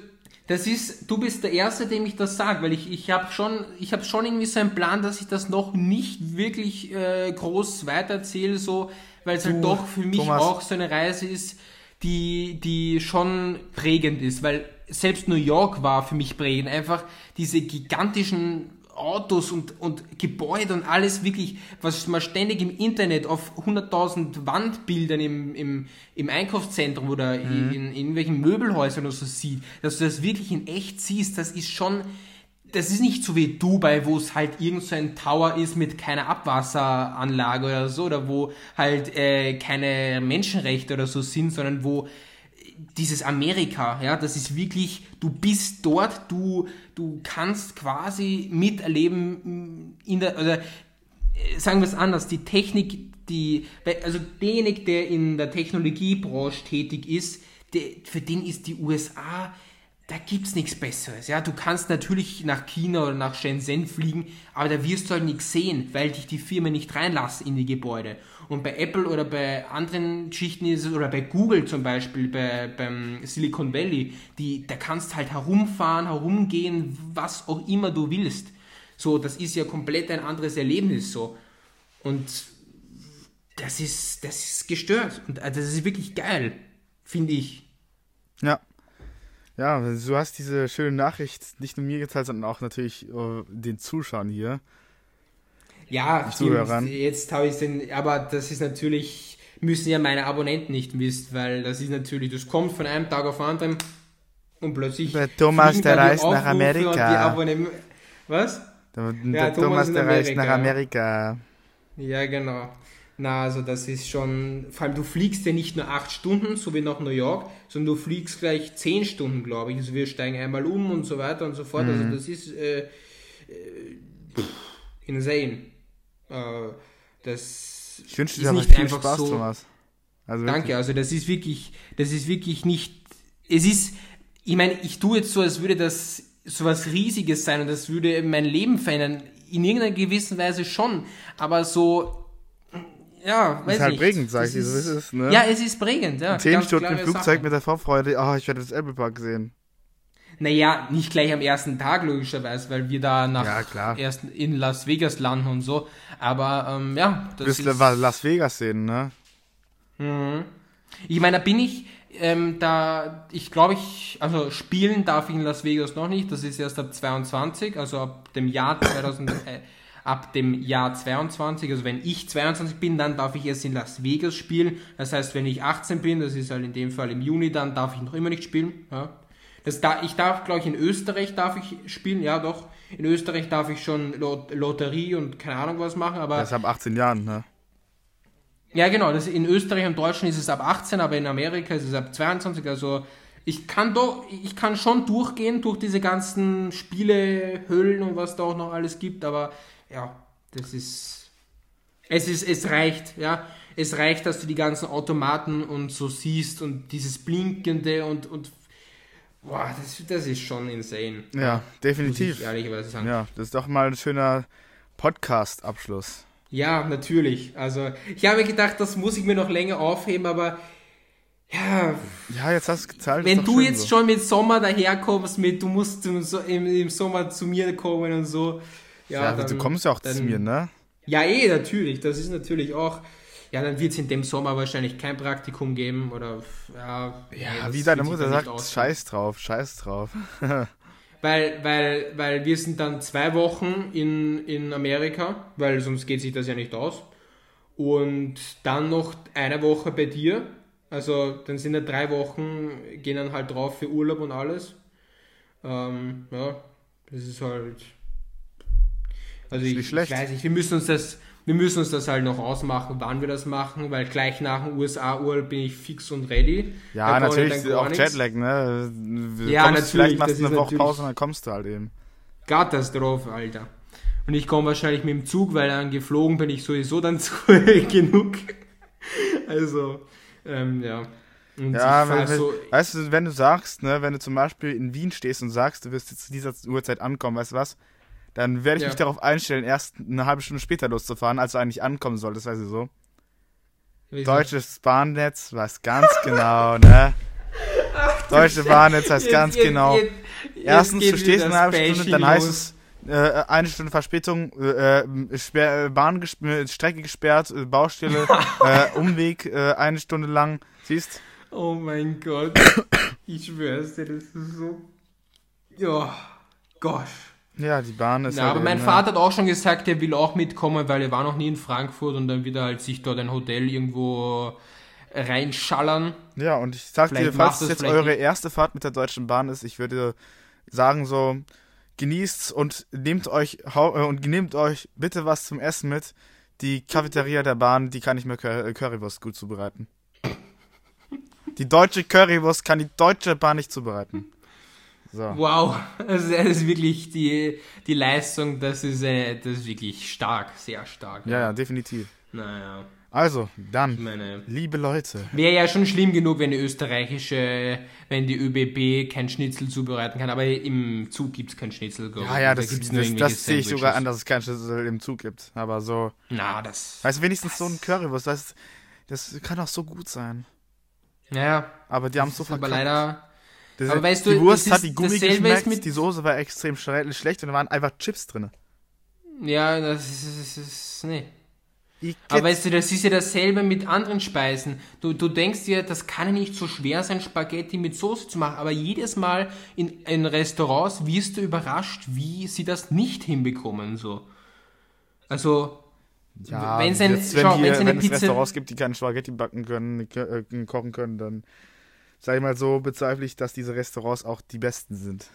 das ist, du bist der Erste, dem ich das sage, weil ich, ich habe schon, ich habe schon irgendwie so einen Plan, dass ich das noch nicht wirklich äh, groß weitererzähle, so, weil es halt doch für mich Thomas. auch so eine Reise ist, die, die schon prägend ist, weil selbst New York war für mich prägend, einfach diese gigantischen Autos und, und Gebäude und alles wirklich, was man ständig im Internet auf 100.000 Wandbildern im, im, im Einkaufszentrum oder in, in irgendwelchen Möbelhäusern oder so sieht, dass du das wirklich in echt siehst, das ist schon, das ist nicht so wie Dubai, wo es halt irgend so ein Tower ist mit keiner Abwasseranlage oder so, oder wo halt äh, keine Menschenrechte oder so sind, sondern wo dieses Amerika, ja, das ist wirklich, du bist dort, du, du kannst quasi miterleben mm, in der, oder äh, sagen wir es anders, die Technik, die, also derjenige, der in der Technologiebranche tätig ist, der, für den ist die USA, da gibt's nichts Besseres. Ja, du kannst natürlich nach China oder nach Shenzhen fliegen, aber da wirst du halt nichts sehen, weil dich die Firma nicht reinlässt in die Gebäude. Und bei Apple oder bei anderen Geschichten ist es, oder bei Google zum Beispiel, bei, beim Silicon Valley, die, da kannst halt herumfahren, herumgehen, was auch immer du willst. So, das ist ja komplett ein anderes Erlebnis so. Und das ist, das ist gestört. Und äh, das ist wirklich geil, finde ich. Ja. Ja, du hast diese schöne Nachricht nicht nur mir geteilt, sondern auch natürlich äh, den Zuschauern hier. Ja, stimmt. Zuhörern. Jetzt habe ich den, aber das ist natürlich, müssen ja meine Abonnenten nicht wissen, weil das ist natürlich, das kommt von einem Tag auf den anderen und plötzlich. Der Thomas, der reist nach Amerika. Was? Der, Ja, der Thomas Thomas, in der reist nach. Amerika. Ja, genau. Na, also das ist schon, vor allem du fliegst ja nicht nur acht Stunden, so wie nach New York, sondern du fliegst gleich zehn Stunden, glaube ich. Also wir steigen einmal um und so weiter und so fort. Mhm. Also das ist äh, äh, insane. Äh, das Ich wünsche dir aber nicht viel einfach Spaß, so- Thomas. Also Danke, also das ist wirklich, das ist wirklich nicht, es ist, ich meine, ich tue jetzt so, als würde das so was Riesiges sein und das würde mein Leben verändern. In irgendeiner gewissen Weise schon, aber so, ja, weiß ist halt nicht. prägend, sag ich ist es, ne? Ja, es ist prägend, ja. Zehn Stunden im Flugzeug Sache. mit der Vorfreude, oh, ich werde das Apple Park sehen. Naja, nicht gleich am ersten Tag logischerweise, weil wir da nach Ja, klar. erst in Las Vegas landen und so. Aber ähm, ja, das Bis ist, Las Vegas sehen, ne? Mhm. Ich meine, da bin ich, ähm, da, ich glaube, ich, also spielen darf ich in Las Vegas noch nicht, das ist erst ab 22, also ab dem Jahr 2000, äh, ab dem Jahr 22, also wenn ich 22 bin, dann darf ich erst in Las Vegas spielen, das heißt, wenn ich 18 bin, das ist halt in dem Fall im Juni, dann darf ich noch immer nicht spielen, ja. Das da, ich darf, glaube ich, in Österreich darf ich spielen, ja doch, in Österreich darf ich schon Lot Lotterie und keine Ahnung was machen, aber Das ist ab 18 Jahren, ne? ja, genau. Das, in Österreich und Deutschland ist es ab 18, aber in Amerika ist es ab 22. Also ich kann doch, ich kann schon durchgehen durch diese ganzen Spiele, Höhlen und was da auch noch alles gibt, aber ja, das ist, es ist, es reicht, ja. Es reicht, dass du die ganzen Automaten und so siehst und dieses Blinkende und, und boah, das, das ist schon insane. Ja, definitiv. ich ehrlicherweise sagen. Ja, das ist doch mal ein schöner Podcast-Abschluss. Ja, natürlich. Also, ich habe gedacht, das muss ich mir noch länger aufheben, aber ja, Ja, jetzt hast du gezahlt. wenn du jetzt so. schon mit Sommer daherkommst, mit du musst im, im Sommer zu mir kommen und so. Ja, Ja, dann, du kommst ja auch zu dann- mir, ne? Ja, eh, natürlich. Das ist natürlich auch. Ja, dann wird es in dem Sommer wahrscheinlich kein Praktikum geben oder ja. nee, Ja, das wie deine wird sich Mutter sagt, scheiß drauf, scheiß drauf. weil, weil, weil wir sind dann zwei Wochen in, in Amerika, weil sonst geht sich das ja nicht aus. Und dann noch eine Woche bei dir. Also dann sind ja drei Wochen, gehen dann halt drauf für Urlaub und alles. Ähm, ja, das ist halt. Also ich, ich weiß nicht, wir müssen uns das, wir müssen uns das halt noch ausmachen, wann wir das machen, weil gleich nach dem USA-Urlaub bin ich fix und ready. Ja, Da natürlich, auch nichts. Jetlag, ne? Du Ja, kommst, natürlich, Vielleicht machst du eine Woche Pause und dann kommst du halt eben. Katastrophe, Alter. Und ich komme wahrscheinlich mit dem Zug, weil dann geflogen bin ich sowieso dann zu genug. Also, ähm, ja. Und Ja, wenn, so, weißt du, wenn du sagst, ne, wenn du zum Beispiel in Wien stehst und sagst, du wirst jetzt zu dieser Uhrzeit ankommen, weißt du was? Dann werde ich Ja. mich darauf einstellen, erst eine halbe Stunde später loszufahren, als du eigentlich ankommen solltest, weißt du so. wieso? Deutsches Bahnnetz weiß ganz genau, ne? Deutsche Bahnnetz weiß Jetzt- ganz jetzt- genau. jetzt- Erstens, du stehst eine halbe Stunde, dann Bashing heißt es äh, eine Stunde Verspätung, äh, äh, Sperr, äh, Bahn gesp äh, Strecke gesperrt, äh, Baustelle, äh, Umweg äh, eine Stunde lang. Siehst? Oh mein Gott. Ich schwör's dir, das ist so. Ja, gosh. Ja, die Bahn ist Ja, halt aber mein Vater hat auch schon gesagt, er will auch mitkommen, weil er war noch nie in Frankfurt und dann wieder halt sich dort ein Hotel irgendwo reinschallern. Ja, und ich sag dir, Vielleicht falls macht es es jetzt eure nicht. erste Fahrt mit der Deutschen Bahn ist, ich würde sagen so, genießt's und nehmt euch hau- äh, und nehmt euch bitte was zum Essen mit. Die Cafeteria der Bahn, die kann ich mir äh, Currywurst gut zubereiten. Die deutsche Currywurst kann die deutsche Bahn nicht zubereiten. So. Wow, also das ist wirklich die, die Leistung, das ist, äh, das ist wirklich stark, sehr stark. Ja, ja, definitiv. Naja, Also, dann, meine, liebe Leute. wäre ja schon schlimm genug, wenn die österreichische, wenn die ÖBB kein Schnitzel zubereiten kann, aber im Zug gibt es kein Schnitzel. glaub Ja, ja, Da das, gibt's nur das, das sehe ich sogar an, dass es keinen Schlüssel im Zug gibt. Aber so, Na, das. weißt du, wenigstens so ein Currywurst, das, das kann auch so gut sein. Naja, Aber die haben es so ist aber verkackt. leider. Das, aber weißt die du, Wurst das hat die Gummi geschmeckt, mit- die Soße war extrem schle- schlecht und da waren einfach Chips drin. Ja, das ist. Das ist nee. Aber weißt du, das ist ja dasselbe mit anderen Speisen. Du, du denkst dir, das kann ja nicht so schwer sein, Spaghetti mit Soße zu machen, aber jedes Mal in, in Restaurants wirst du überrascht, wie sie das nicht hinbekommen, so. Also, ja, wenn's ein- jetzt, wenn, schau, die, wenn es Pizza- Restaurants gibt, die keine Spaghetti backen können, äh, kochen können, dann sag ich mal so, bezweifle ich, dass diese Restaurants auch die besten sind.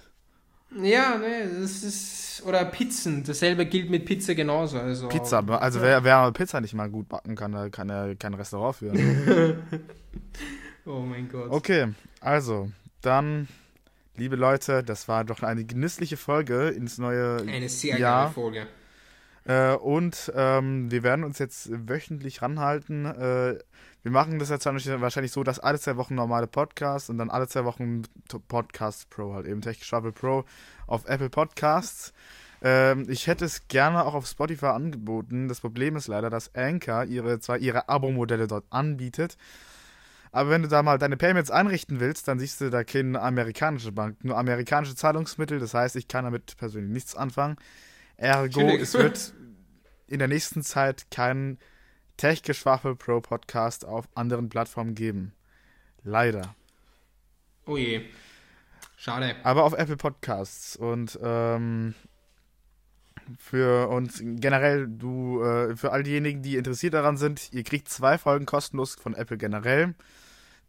ja, ne, das ist, oder Pizzen, dasselbe gilt mit Pizza genauso, also. Pizza, also wer, wer Pizza nicht mal gut backen kann, der kann ja kein Restaurant führen. Oh mein Gott. Okay, also, dann, liebe Leute, das war doch eine genüssliche Folge ins neue Eine sehr Jahr. geile Folge. Äh, und ähm, wir werden uns jetzt wöchentlich ranhalten. Äh, wir machen das jetzt wahrscheinlich so, dass alle zwei Wochen normale Podcasts und dann alle zwei Wochen Podcast Pro, halt eben Tech Pro auf Apple Podcasts. Ähm, ich hätte es gerne auch auf Spotify angeboten. Das Problem ist leider, dass Anchor ihre, zwar ihre Abo-Modelle dort anbietet, aber wenn du da mal deine Payments einrichten willst, dann siehst du da keine amerikanische Bank, nur amerikanische Zahlungsmittel. Das heißt, ich kann damit persönlich nichts anfangen. Ergo, es wird in der nächsten Zeit keinen Tech-Geschwafel Pro Podcast auf anderen Plattformen geben. Leider. Oh je. Schade. Aber auf Apple Podcasts und ähm, für uns generell, du, äh, für all diejenigen, die interessiert daran sind, ihr kriegt zwei Folgen kostenlos von Apple generell.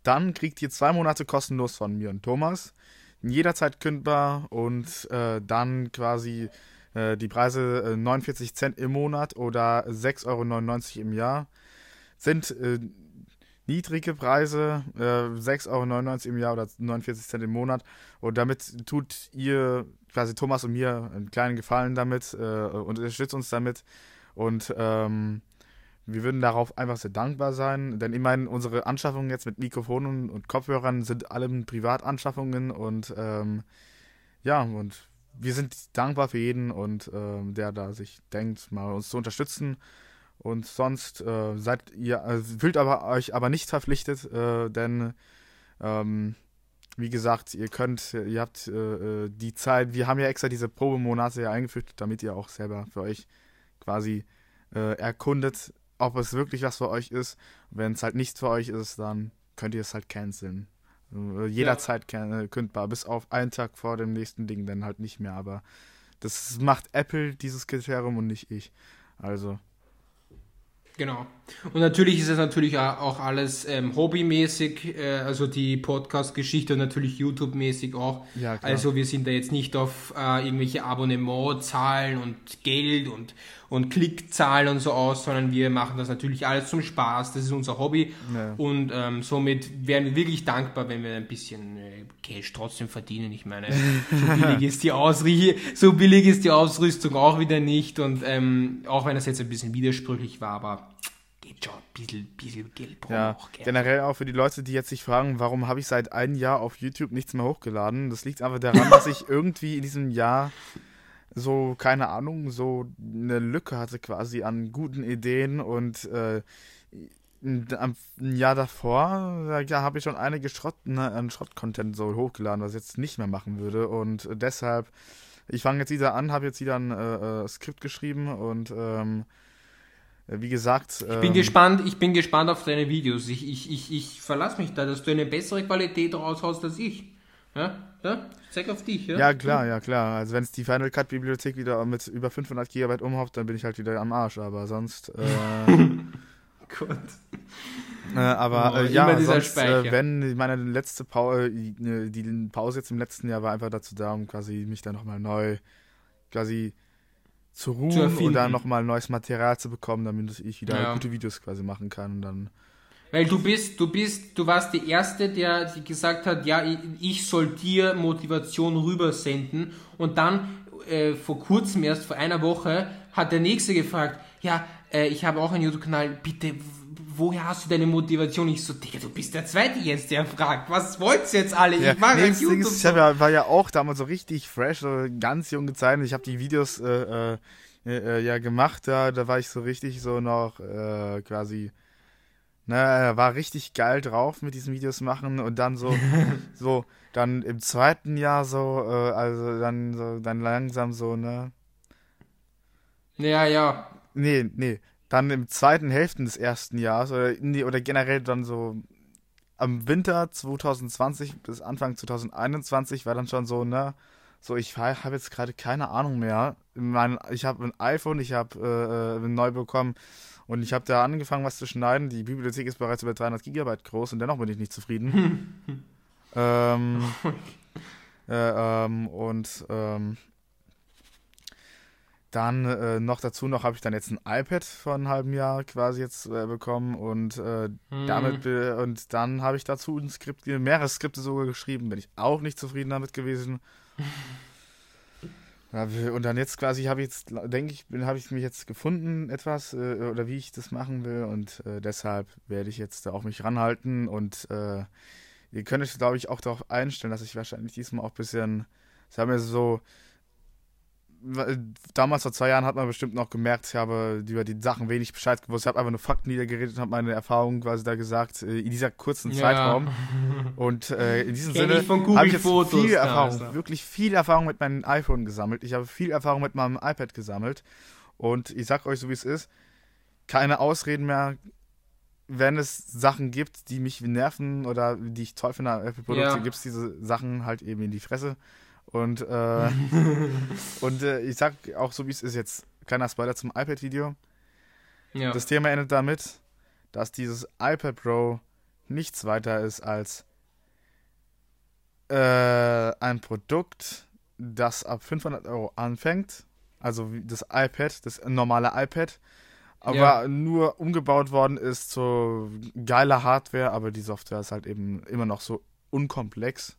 Dann kriegt ihr zwei Monate kostenlos von mir und Thomas. Jederzeit kündbar und äh, dann quasi äh, die Preise äh, 49 Cent im Monat oder 6,99 Euro im Jahr sind äh, niedrige Preise, äh, 6,99 Euro im Jahr oder 49 Cent im Monat. Und damit tut ihr quasi Thomas und mir einen kleinen Gefallen damit äh, und unterstützt uns damit. Und ähm, wir würden darauf einfach sehr dankbar sein, denn ich meine, unsere Anschaffungen jetzt mit Mikrofonen und Kopfhörern sind allem Privatanschaffungen und ähm, ja, und wir sind dankbar für jeden und ähm, der da sich denkt, mal uns zu unterstützen. Und sonst äh, seid ihr, äh, fühlt aber euch aber nicht verpflichtet, äh, denn ähm, wie gesagt, ihr könnt, ihr habt äh, äh, die Zeit, wir haben ja extra diese Probemonate ja eingeführt, damit ihr auch selber für euch quasi äh, erkundet, ob es wirklich was für euch ist. Wenn es halt nicht für euch ist, dann könnt ihr es halt canceln. Äh, jederzeit ja. kündbar, bis auf einen Tag vor dem nächsten Ding dann halt nicht mehr. Aber das macht Apple dieses Kriterium und nicht ich. Also. Genau. Und natürlich ist es natürlich auch alles ähm, hobbymäßig, äh, also die Podcast-Geschichte natürlich YouTube-mäßig auch. Ja, klar. Also wir sind da jetzt nicht auf äh, irgendwelche Abonnementzahlen und Geld und, und Klickzahlen und so aus, sondern wir machen das natürlich alles zum Spaß. Das ist unser Hobby. Ja. Und ähm, somit wären wir wirklich dankbar, wenn wir ein bisschen äh, Cash trotzdem verdienen. Ich meine, so billig ist die Ausrüstung, so billig ist die Ausrüstung auch wieder nicht. Und ähm, auch wenn das jetzt ein bisschen widersprüchlich war, aber geht schon. Ein bisschen, bisschen Geld brauchen ja, auch gerne. Generell auch für die Leute, die jetzt sich fragen, warum habe ich seit einem Jahr auf YouTube nichts mehr hochgeladen. Das liegt einfach daran, dass ich irgendwie in diesem Jahr so, keine Ahnung, so eine Lücke hatte quasi an guten Ideen und äh, ein Jahr davor, da habe ich schon einige Schrott, ne, Schrott-Content so hochgeladen, was ich jetzt nicht mehr machen würde und deshalb, ich fange jetzt wieder an, habe jetzt wieder ein äh, äh, Skript geschrieben und ähm, wie gesagt. ich bin ähm, gespannt, ich bin gespannt auf deine Videos. Ich, ich, ich, ich verlasse mich da, dass du eine bessere Qualität raushaust als ich. Ja? Ja? Zeig auf dich, ja? Ja, klar, ja, klar. Also wenn es die Final Cut Bibliothek wieder mit über 500 GB umhaut, dann bin ich halt wieder am Arsch, aber sonst. Äh, Gut. Äh, aber oh, äh, ja, sonst, äh, wenn meine letzte Pause, äh, die Pause jetzt im letzten Jahr war einfach dazu da, um quasi mich dann nochmal neu quasi zu ruhen zu und dann nochmal neues Material zu bekommen, damit ich wieder ja. gute Videos quasi machen kann und dann weil du bist, du bist, du warst die Erste, der gesagt hat, ja, ich soll dir Motivation rübersenden. Und dann, äh, vor kurzem erst, vor einer Woche, hat der Nächste gefragt, ja, äh, ich habe auch einen YouTube-Kanal, bitte, woher hast du deine Motivation? Ich so, Digga, du bist der Zweite jetzt, der fragt, was wollt ihr jetzt alle? Ja, ich mache nee, YouTube. Ist, ich ja, war ja auch damals so richtig fresh, so ganz junge Zeit. Ich habe die Videos äh, äh, äh, ja gemacht, da, da war ich so richtig so noch äh, quasi Ne, er war richtig geil drauf mit diesen Videos machen und dann so, so, dann im zweiten Jahr so, äh, also dann so, dann langsam so, ne? Ja, ja. Nee, nee. Dann im zweiten Hälften des ersten Jahres oder, nee, oder generell dann so am Winter 2020 bis Anfang 2021 war dann schon so, ne? So, ich habe jetzt gerade keine Ahnung mehr. Mein, ich habe ein iPhone, ich habe äh, äh neu bekommen und ich habe da angefangen, was zu schneiden. Die Bibliothek ist bereits über 300 Gigabyte groß und dennoch bin ich nicht zufrieden. ähm, äh, ähm, und ähm, dann äh, noch dazu noch habe ich dann jetzt ein iPad vor einem halben Jahr quasi jetzt äh, bekommen und äh, hm. damit und dann habe ich dazu ein Skript, mehrere Skripte sogar geschrieben, bin ich auch nicht zufrieden damit gewesen. Und dann jetzt quasi habe ich jetzt, denke ich, habe ich mich jetzt gefunden, etwas, äh, oder wie ich das machen will. Und äh, deshalb werde ich jetzt da auch mich ranhalten. Und äh, ihr könnt euch, glaube ich, auch darauf einstellen, dass ich wahrscheinlich diesmal auch ein bisschen, sagen wir so, damals vor zwei Jahren hat man bestimmt noch gemerkt, ich habe über die Sachen wenig Bescheid gewusst. Ich habe einfach nur Fakten niedergeredet und habe meine Erfahrungen quasi da gesagt, äh, in dieser kurzen ja. Zeitraum. Und äh, in diesem Sinne habe ich jetzt Fotos viel Erfahrung, da. wirklich viel Erfahrung mit meinem iPhone gesammelt. Ich habe viel Erfahrung mit meinem iPad gesammelt. Und ich sag euch so, wie es ist, keine Ausreden mehr, wenn es Sachen gibt, die mich nerven oder die ich toll finde an Apple-Produkte, ja. gibt es diese Sachen halt eben in die Fresse. Und, äh, und äh, ich sag auch so, wie es ist jetzt, kleiner Spoiler zum iPad-Video. Ja. Das Thema endet damit, dass dieses iPad Pro nichts weiter ist als äh, ein Produkt, das ab 500 Euro anfängt. Also das iPad, das normale iPad. Aber ja. nur umgebaut worden ist zu geiler Hardware, aber die Software ist halt eben immer noch so unkomplex.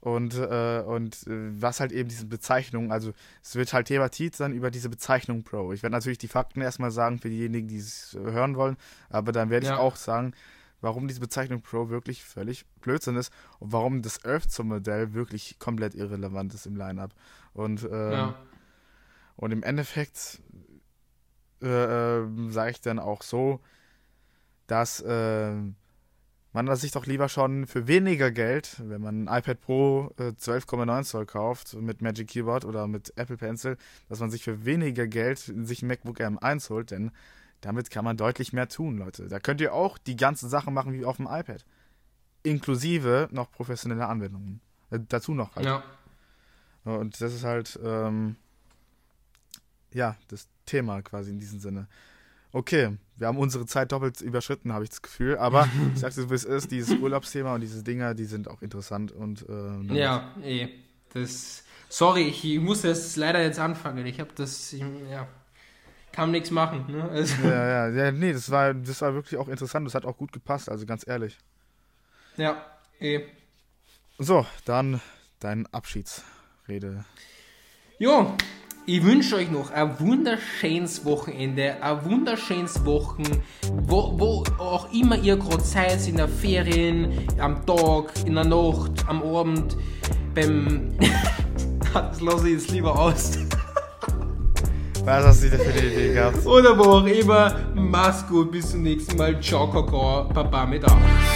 Und, äh, und äh, was halt eben diese Bezeichnung, also es wird halt thematiert dann über diese Bezeichnung Pro. Ich werde natürlich die Fakten erstmal sagen für diejenigen, die es hören wollen, aber dann werde ja. ich auch sagen, warum diese Bezeichnung Pro wirklich völlig Blödsinn ist und warum das Earth zum Modell wirklich komplett irrelevant ist im Lineup. Und, äh, ja. und im Endeffekt äh, äh sage ich dann auch so, dass äh, man sich doch lieber schon für weniger Geld, wenn man ein iPad Pro äh, 12,9 Zoll kauft mit Magic Keyboard oder mit Apple Pencil, dass man sich für weniger Geld sich ein MacBook M1 holt, denn damit kann man deutlich mehr tun, Leute. Da könnt ihr auch die ganzen Sachen machen wie auf dem iPad. inklusive noch professionelle Anwendungen. Äh, dazu noch halt. Ja. Und das ist halt, ähm, ja, das Thema quasi in diesem Sinne. Okay, wir haben unsere Zeit doppelt überschritten, habe ich das Gefühl. Aber ich sag's dir, wie es ist, dieses Urlaubsthema und diese Dinger, die sind auch interessant und ähm, Ja, eh. Das. Sorry, ich muss das leider jetzt anfangen. Ich habe das. Ich, ja. Kann nichts machen. Ne? Also, ja, ja, ja, nee, das war, das war wirklich auch interessant. Das hat auch gut gepasst, also ganz ehrlich. ja, eh. So, dann dein Abschiedsrede. Jo, ich wünsche euch noch ein wunderschönes Wochenende, ein wunderschönes Wochen, wo, wo auch immer ihr gerade seid, in der Ferien, am Tag, in der Nacht, am Abend, beim... das lasse ich jetzt lieber aus. Was hast du denn für eine Idee gehabt? Oder wo auch immer. Mach's gut, bis zum nächsten Mal. Ciao, Kakao, Papa mit Arsch.